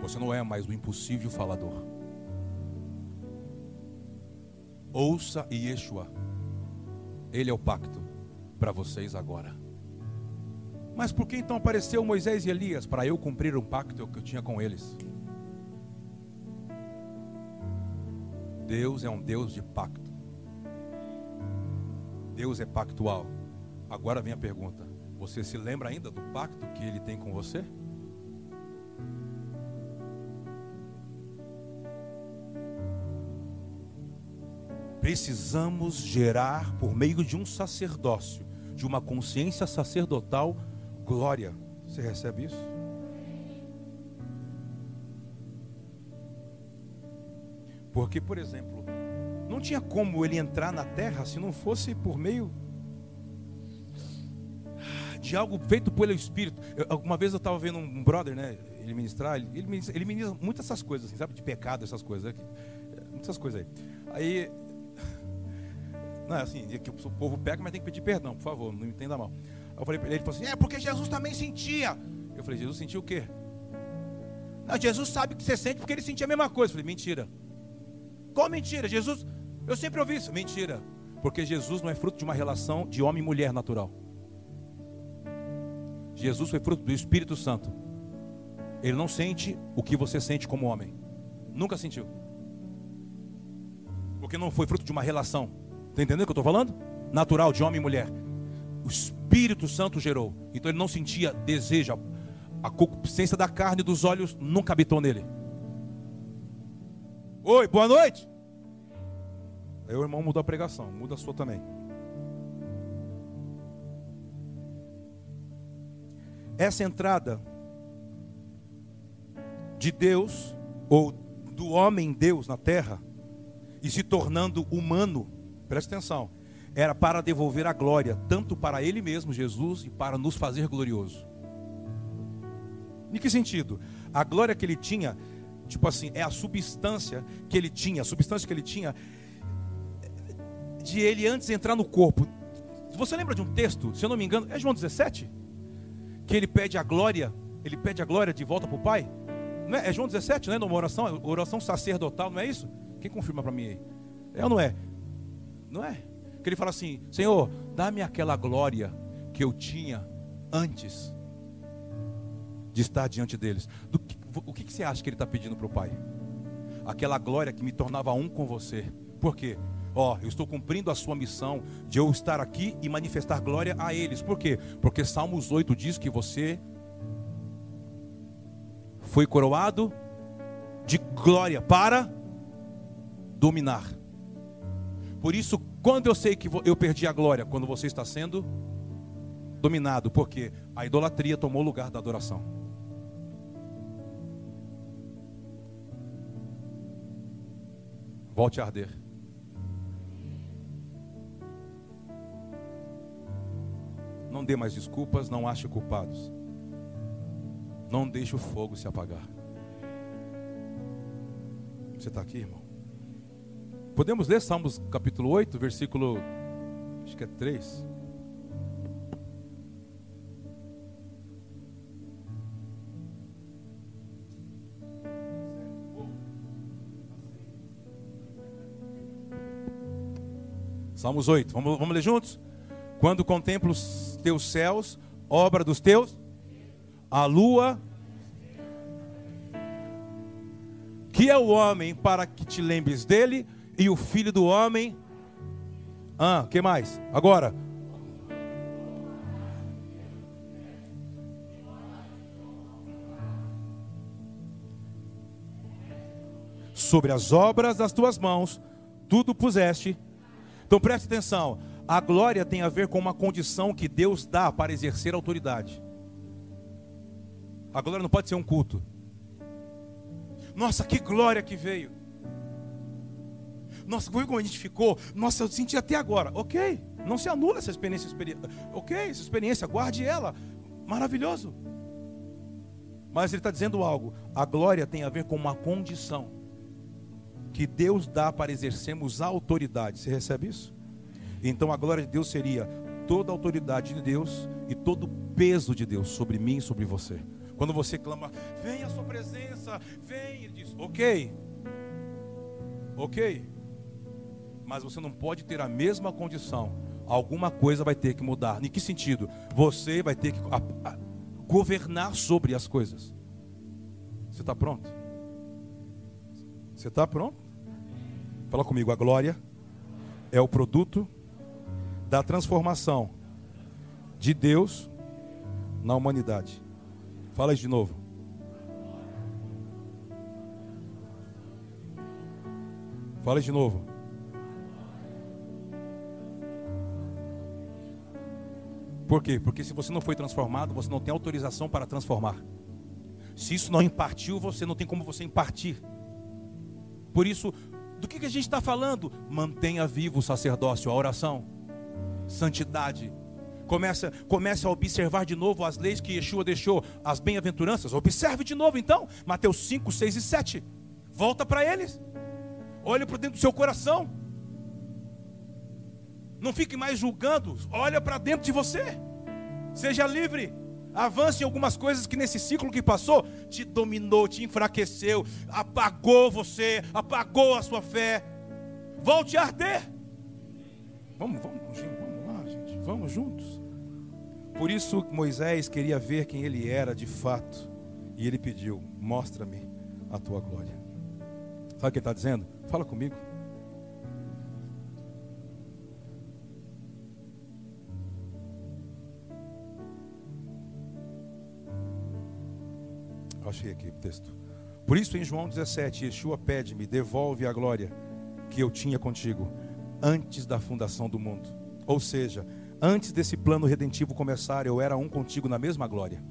Você não é mais o impossível falador. Ouça Yeshua. Ele é o pacto para vocês agora. Mas por que então apareceu Moisés e Elias? Para eu cumprir um pacto que eu tinha com eles. Deus é um Deus de pacto. Deus é pactual. Agora vem a pergunta: você se lembra ainda do pacto que ele tem com você? Precisamos gerar, por meio de um sacerdócio, de uma consciência sacerdotal, glória. Você recebe isso? Porque, por exemplo, não tinha como ele entrar na terra se não fosse por meio de algo feito pelo Espírito. Eu, uma vez eu estava vendo um brother, né? Ele ministrar, ele, ministra, ele ministra muitas essas coisas, assim, sabe? De pecado, essas coisas. Né? Muitas coisas aí. Aí Não é assim, que o povo pega, mas tem que pedir perdão, por favor, não me entenda mal. Eu falei para ele, ele falou assim: é porque Jesus também sentia. Eu falei: Jesus sentiu o quê? Não, Jesus sabe que você sente porque ele sentia a mesma coisa. Eu falei: mentira. Qual mentira? Jesus, eu sempre ouvi isso. Mentira. Porque Jesus não é fruto de uma relação de homem e mulher natural. Jesus foi fruto do Espírito Santo. Ele não sente o que você sente como homem. Nunca sentiu. Porque não foi fruto de uma relação. Está entendendo o que eu estou falando? Natural, de homem e mulher. O Espírito Santo gerou. Então ele não sentia desejo. A concupiscência da carne e dos olhos nunca habitou nele. Oi, boa noite. Aí o irmão mudou a pregação, muda a sua também. Essa entrada de Deus, ou do homem Deus na terra, e se tornando humano, presta atenção, era para devolver a glória, tanto para Ele mesmo, Jesus, e para nos fazer glorioso. Em que sentido? A glória que ele tinha, tipo assim, é a substância que ele tinha, a substância que ele tinha de ele antes entrar no corpo. Você lembra de um texto, se eu não me engano, é João 17? Que ele pede a glória, ele pede a glória de volta para o Pai? Não é? é João 17, não é? Numa oração, oração sacerdotal, não é isso? Quem confirma para mim aí? É ou não é? Não é? Que ele fala assim: Senhor, dá-me aquela glória que eu tinha antes de estar diante deles. Que, o que, que você acha que ele está pedindo para o Pai? Aquela glória que me tornava um com você. Por quê? Ó, eu estou cumprindo a sua missão de eu estar aqui e manifestar glória a eles. Por quê? Porque Salmos 8 diz que você foi coroado de glória para dominar. Por isso, quando eu sei que eu perdi a glória, quando você está sendo dominado, porque a idolatria tomou lugar da adoração. Volte a arder. Não dê mais desculpas, não ache culpados. Não deixe o fogo se apagar. Você está aqui, irmão? Podemos ler Salmos capítulo 8, versículo, acho que é 3. Salmos 8, vamos, vamos ler juntos? Quando contemplo os teus céus, obra dos teus a lua. Que é o homem para que te lembres dele, e o filho do homem. Ah, que mais? Agora. Sobre as obras das tuas mãos, tudo puseste. Então preste atenção. A glória tem a ver com uma condição que Deus dá para exercer autoridade. A glória não pode ser um culto. Nossa, que glória que veio. Nossa, como a gente ficou? Nossa, eu senti até agora. Ok, não se anula essa experiência. Ok, essa experiência, guarde ela. Maravilhoso. Mas ele está dizendo algo. A glória tem a ver com uma condição que Deus dá para exercermos a autoridade. Você recebe isso? Então a glória de Deus seria toda a autoridade de Deus e todo o peso de Deus sobre mim e sobre você. Quando você clama, vem a sua presença, vem, ele diz, ok, ok, mas você não pode ter a mesma condição. Alguma coisa vai ter que mudar. Em que sentido? Você vai ter que governar sobre as coisas. Você está pronto? Você está pronto? Fala comigo, a glória é o produto da transformação de Deus na humanidade. Fala isso de novo. Fala isso de novo. Por quê? Porque se você não foi transformado, você não tem autorização para transformar. Se isso não impartiu, você não tem como você impartir. Por isso, do que, a gente está falando? Mantenha vivo o sacerdócio, a oração, santidade, Começa, comece a observar de novo as leis que Yeshua deixou, as bem-aventuranças. Observe de novo então, Mateus 5, 6 e 7. Volta para eles. Olhe para dentro do seu coração. Não fique mais julgando. Olha para dentro de você. Seja livre. Avance em algumas coisas que nesse ciclo que passou te dominou, te enfraqueceu, apagou você, apagou a sua fé. Volte a arder. Vamos, vamos, vamos lá, gente. Vamos juntos. Por isso Moisés queria ver quem ele era de fato. E ele pediu: Mostra-me a tua glória. Sabe o que ele está dizendo? Fala comigo. Achei aqui o texto. Por isso, em João 17, Yeshua pede-me: devolve a glória que eu tinha contigo antes da fundação do mundo. Ou seja, antes desse plano redentivo começar, eu era um contigo na mesma glória,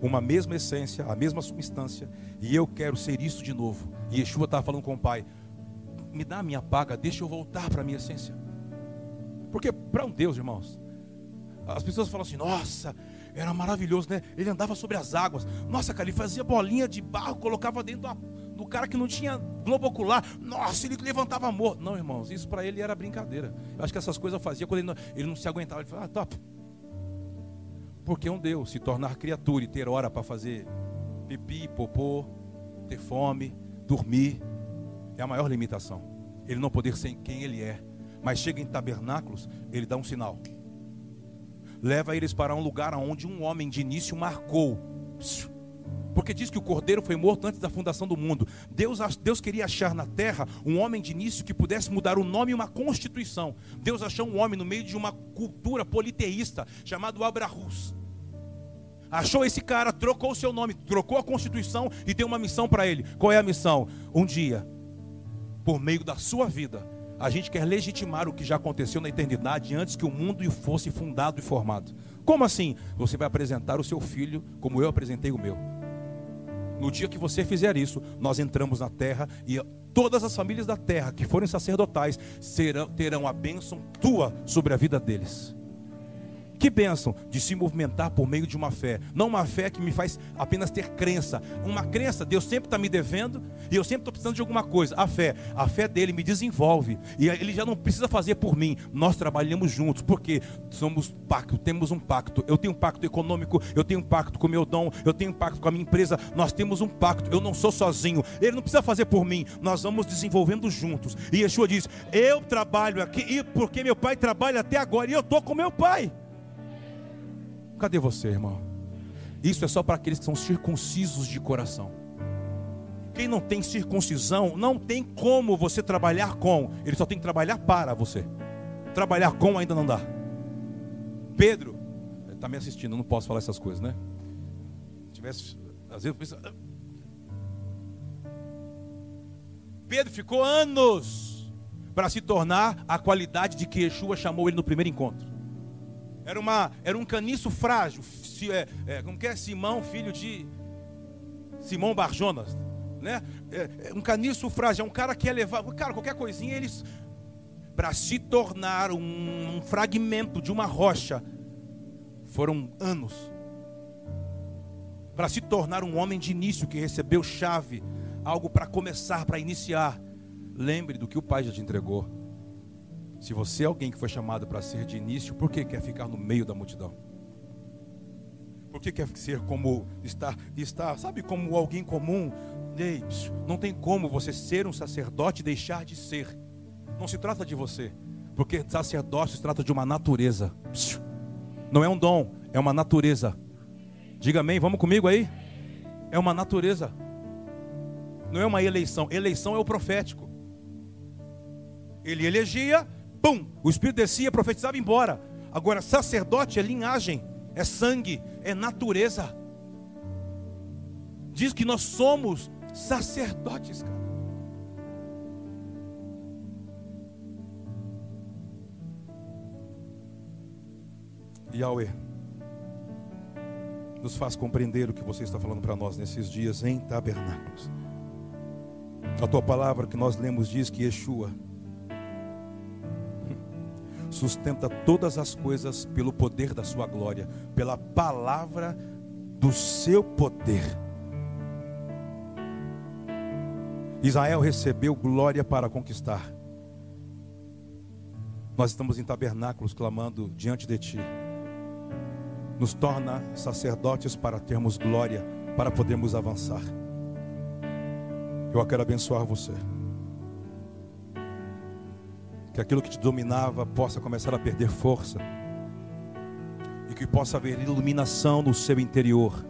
uma mesma essência, a mesma substância, e eu quero ser isso de novo. E Yeshua estava falando com o Pai: me dá a minha paga, deixa eu voltar para a minha essência. Porque para um Deus, irmãos, as pessoas falam assim: nossa, era maravilhoso, né? Ele andava sobre as águas. Nossa, cara, ele fazia bolinha de barro, colocava dentro do cara que não tinha globo ocular. Nossa, ele levantava morto. Não, irmãos, isso para ele era brincadeira. Eu acho que essas coisas eu fazia quando ele não, ele não se aguentava. Ele falava, ah, top. Porque um Deus se tornar criatura e ter hora para fazer pipi, popô, ter fome, dormir, é a maior limitação. Ele não poder ser quem ele é. Mas chega em tabernáculos, ele dá um sinal leva eles para um lugar onde um homem de início marcou. Porque diz que o cordeiro foi morto antes da fundação do mundo. Deus, Deus queria achar na terra um homem de início que pudesse mudar o nome e uma constituição. Deus achou um homem no meio de uma cultura politeísta chamado Abrahus. Achou esse cara, trocou o seu nome, trocou a constituição e deu uma missão para ele. Qual é a missão? Um dia, por meio da sua vida, a gente quer legitimar o que já aconteceu na eternidade antes que o mundo fosse fundado e formado. Como assim? Você vai apresentar o seu filho como eu apresentei o meu. No dia que você fizer isso, nós entramos na terra e todas as famílias da terra que forem sacerdotais serão, terão a bênção tua sobre a vida deles. Que bênção de se movimentar por meio de uma fé. Não uma fé que me faz apenas ter crença. Uma crença, Deus sempre está me devendo e eu sempre estou precisando de alguma coisa. A fé, a fé dele me desenvolve. E ele já não precisa fazer por mim. Nós trabalhamos juntos, porque somos pacto, temos um pacto. Eu tenho um pacto econômico, eu tenho um pacto com o meu dom, eu tenho um pacto com a minha empresa. Nós temos um pacto. Eu não sou sozinho. Ele não precisa fazer por mim. Nós vamos desenvolvendo juntos. E Yeshua diz: Eu trabalho aqui, e porque meu pai trabalha até agora, e eu estou com meu pai. Cadê você, irmão? Isso é só para aqueles que são circuncisos de coração. Quem não tem circuncisão, não tem como você trabalhar com, ele só tem que trabalhar para você. Trabalhar com ainda não dá. Pedro, está me assistindo, não posso falar essas coisas, né? Se tivesse, às vezes penso, ah. Pedro ficou anos para se tornar a qualidade de que Yeshua chamou ele no primeiro encontro. Era, uma, era um caniço frágil. É, é, como que é? Simão, filho de Simão Barjonas. Né? É, é um caniço frágil. É um cara que ia levar. Cara, qualquer coisinha eles. Para se tornar um, um fragmento de uma rocha. Foram anos. Para se tornar um homem de início que recebeu chave. Algo para começar, para iniciar. Lembre do que o pai já te entregou. Se você é alguém que foi chamado para ser de início, por que quer ficar no meio da multidão? Por que quer ser como estar, estar sabe, como alguém comum? Ei, não tem como você ser um sacerdote e deixar de ser. Não se trata de você, porque sacerdócio se trata de uma natureza. Não é um dom, é uma natureza. Diga amém, vamos comigo aí? É uma natureza. Não é uma eleição. Eleição é o profético. Ele elegia, pum, o Espírito descia, profetizava embora. Agora, sacerdote é linhagem, é sangue, é natureza. Diz que nós somos sacerdotes, cara. Yahweh, nos faz compreender o que você está falando para nós nesses dias em tabernáculos. A tua palavra que nós lemos diz que Yeshua sustenta todas as coisas pelo poder da sua glória, pela palavra do seu poder. Israel recebeu glória para conquistar. Nós estamos em tabernáculos clamando diante de Ti. Nos torna sacerdotes para termos glória, para podermos avançar. Eu quero abençoar você. Que aquilo que te dominava possa começar a perder força. E que possa haver iluminação no seu interior.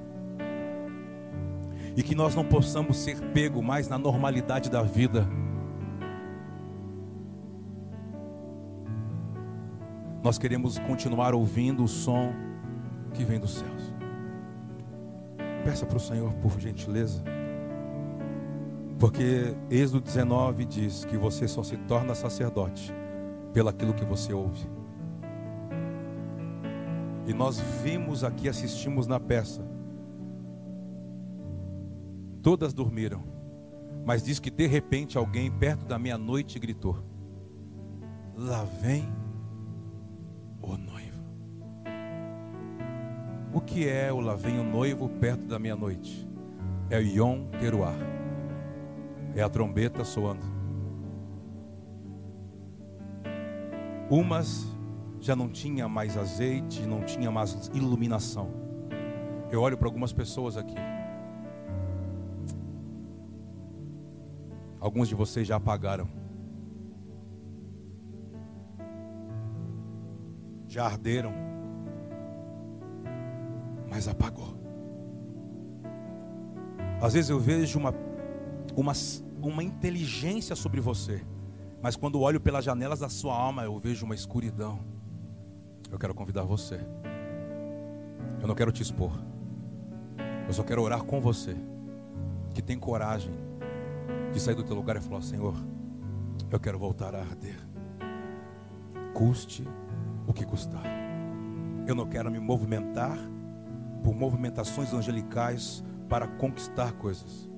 E que nós não possamos ser pego mais na normalidade da vida. Nós queremos continuar ouvindo o som que vem dos céus. Peça para o Senhor, por gentileza. Porque Êxodo 19 diz que você só se torna sacerdote pelaquilo que você ouve. E nós vimos aqui, assistimos na peça. Todas dormiram, mas diz que de repente alguém perto da meia-noite gritou: Lá vem o noivo. O que é o lá vem o noivo perto da meia-noite? É o Yom Teruah. É a trombeta soando. Umas já não tinha mais azeite, não tinha mais iluminação. Eu olho para algumas pessoas aqui. Alguns de vocês já apagaram. Já arderam. Mas apagou. Às vezes eu vejo uma, uma, uma inteligência sobre você. Mas quando olho pelas janelas da sua alma, eu vejo uma escuridão. Eu quero convidar você. Eu não quero te expor. Eu só quero orar com você. Que tem coragem de sair do teu lugar e falar: Senhor, eu quero voltar a arder. Custe o que custar. Eu não quero me movimentar por movimentações angelicais para conquistar coisas.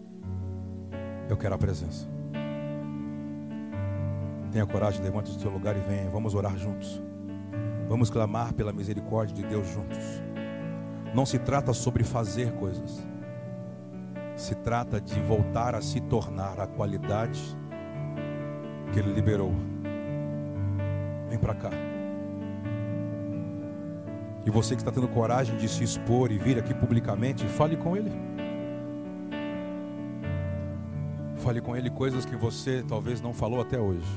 Eu quero a presença. Tenha coragem, levante do seu lugar e venha. Vamos orar juntos. Vamos clamar pela misericórdia de Deus juntos. Não se trata sobre fazer coisas. Se trata de voltar a se tornar a qualidade que Ele liberou. Vem para cá. E você que está tendo coragem de se expor e vir aqui publicamente, fale com Ele. Fale com Ele coisas que você talvez não falou até hoje.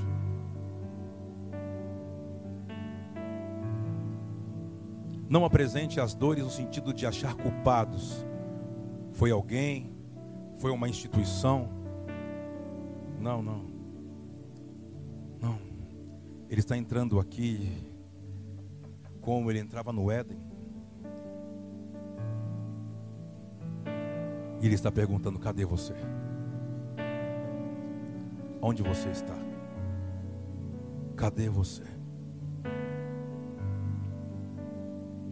Não apresente as dores no sentido de achar culpados. Foi alguém, foi uma instituição. Não, não. Não. Ele está entrando aqui como ele entrava no Éden. E ele está perguntando: cadê você? Onde você está? Cadê você?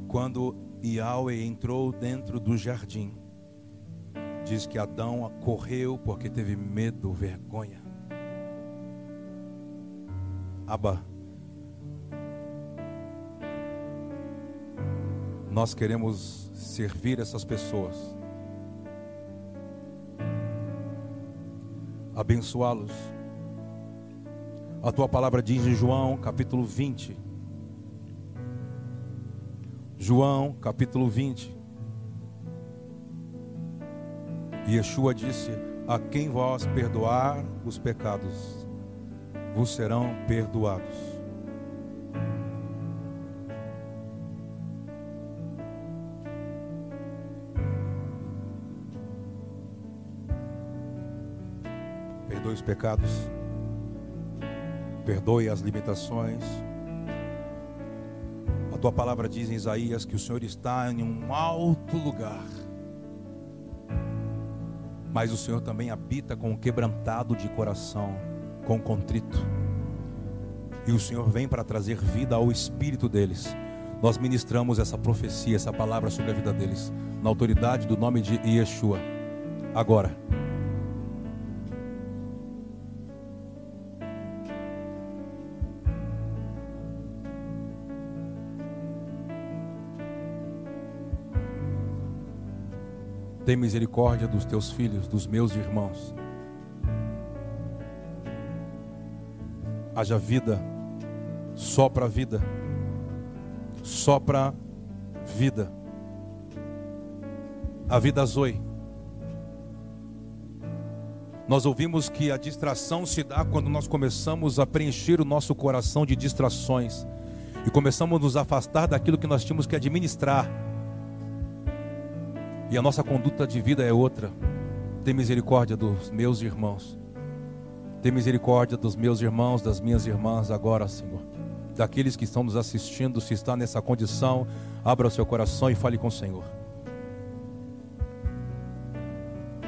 Quando Yahweh entrou dentro do jardim, diz que Adão correu porque teve medo, vergonha. Abba, nós queremos servir essas pessoas, abençoá-los. A tua palavra diz em João capítulo 20, João capítulo 20. Yeshua disse: A quem vós perdoar os pecados, vos serão perdoados. Perdoe os pecados, perdoe as limitações. A tua palavra diz em Isaías que o Senhor está em um alto lugar, mas o Senhor também habita com o quebrantado de coração, com o contrito. E o Senhor vem para trazer vida ao espírito deles. Nós ministramos essa profecia, essa palavra sobre a vida deles, na autoridade do nome de Yeshua. Agora. Tem misericórdia dos teus filhos, dos meus irmãos. Haja vida Sopra vida. Sopra vida. A vida Zoe. Nós ouvimos que a distração se dá quando nós começamos a preencher o nosso coração de distrações e começamos a nos afastar daquilo que nós tínhamos que administrar. E a nossa conduta de vida é outra. Tem misericórdia dos meus irmãos. Tem misericórdia dos meus irmãos, das minhas irmãs agora, Senhor. Daqueles que estão nos assistindo, se está nessa condição, abra o seu coração e fale com o Senhor.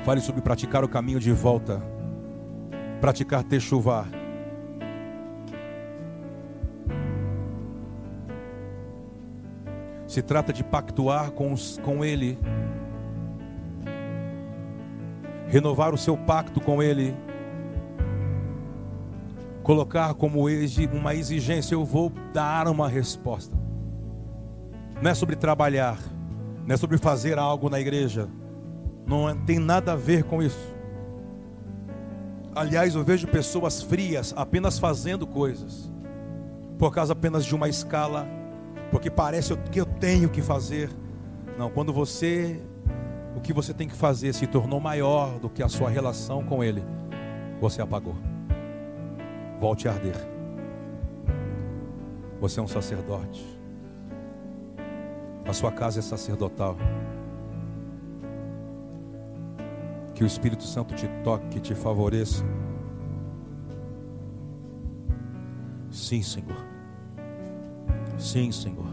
Fale sobre praticar o caminho de volta. Praticar techuvá. Se trata de pactuar com, os, com Ele. Renovar o seu pacto com Ele. Colocar como uma exigência, eu vou dar uma resposta. Não é sobre trabalhar, não é sobre fazer algo na igreja, não tem nada a ver com isso. Aliás, eu vejo pessoas frias apenas fazendo coisas, por causa apenas de uma escala, porque parece que eu tenho que fazer. Não, quando você, o que você tem que fazer se tornou maior do que a sua relação com Ele, você apagou. Volte a arder. Você é um sacerdote. A sua casa é sacerdotal. Que o Espírito Santo te toque, te favoreça. Sim, Senhor. Sim, Senhor.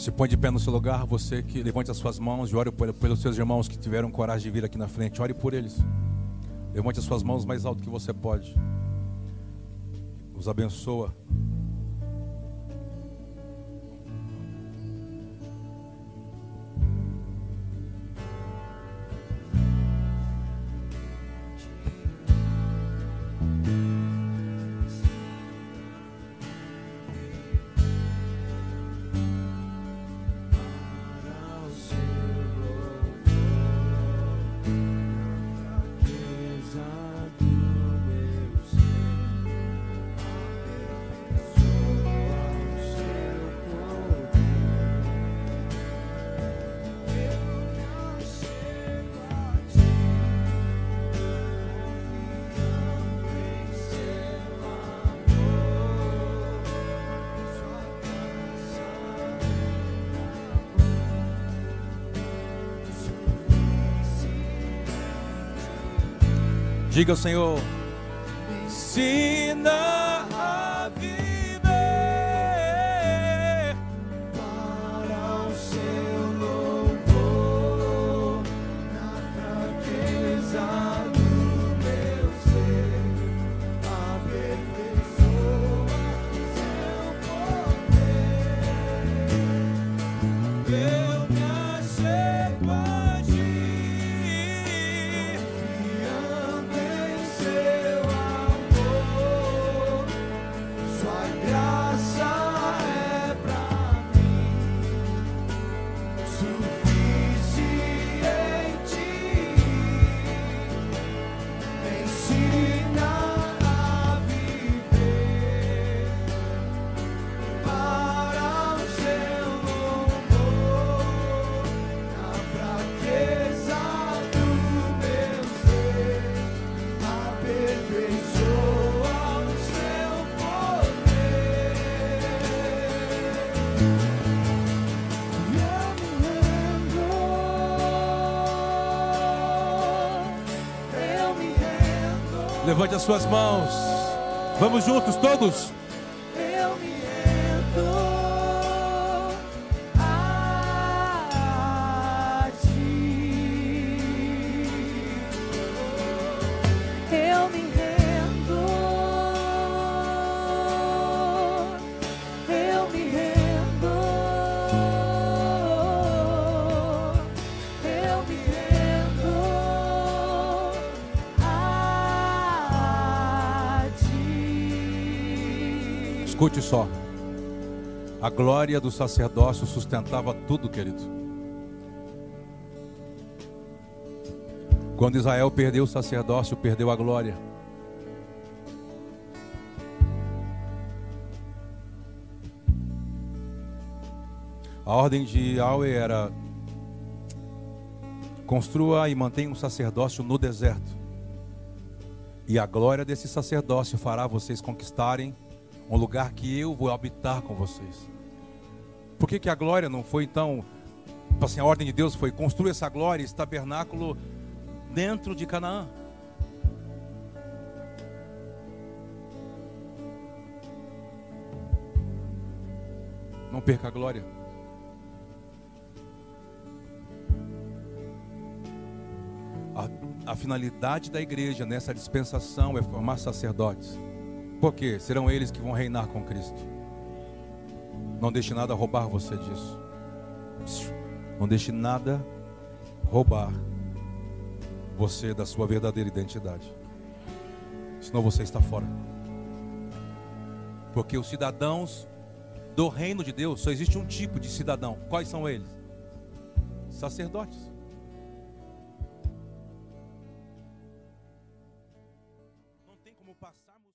Se põe de pé no seu lugar, você que levante as suas mãos e ore pelos seus irmãos que tiveram coragem de vir aqui na frente. Ore por eles. Levante as suas mãos mais alto que você pode. Os abençoa. Diga ao Senhor: ensina. As suas mãos. Vamos juntos, todos. Escute só. A glória do sacerdócio sustentava tudo, querido. Quando Israel perdeu o sacerdócio, perdeu a glória. A ordem de Yahweh era construa e mantenha um sacerdócio no deserto. E a glória desse sacerdócio fará vocês conquistarem um lugar que eu vou habitar com vocês. Por que, que a glória não foi então, assim, a ordem de Deus foi construir essa glória, esse tabernáculo dentro de Canaã? Não perca a glória. A, a finalidade da igreja nessa dispensação é formar sacerdotes. Por quê? Serão eles que vão reinar com Cristo. Não deixe nada roubar você disso. Não deixe nada roubar você da sua verdadeira identidade. Senão você está fora. Porque os cidadãos do reino de Deus, só existe um tipo de cidadão. Quais são eles? Sacerdotes.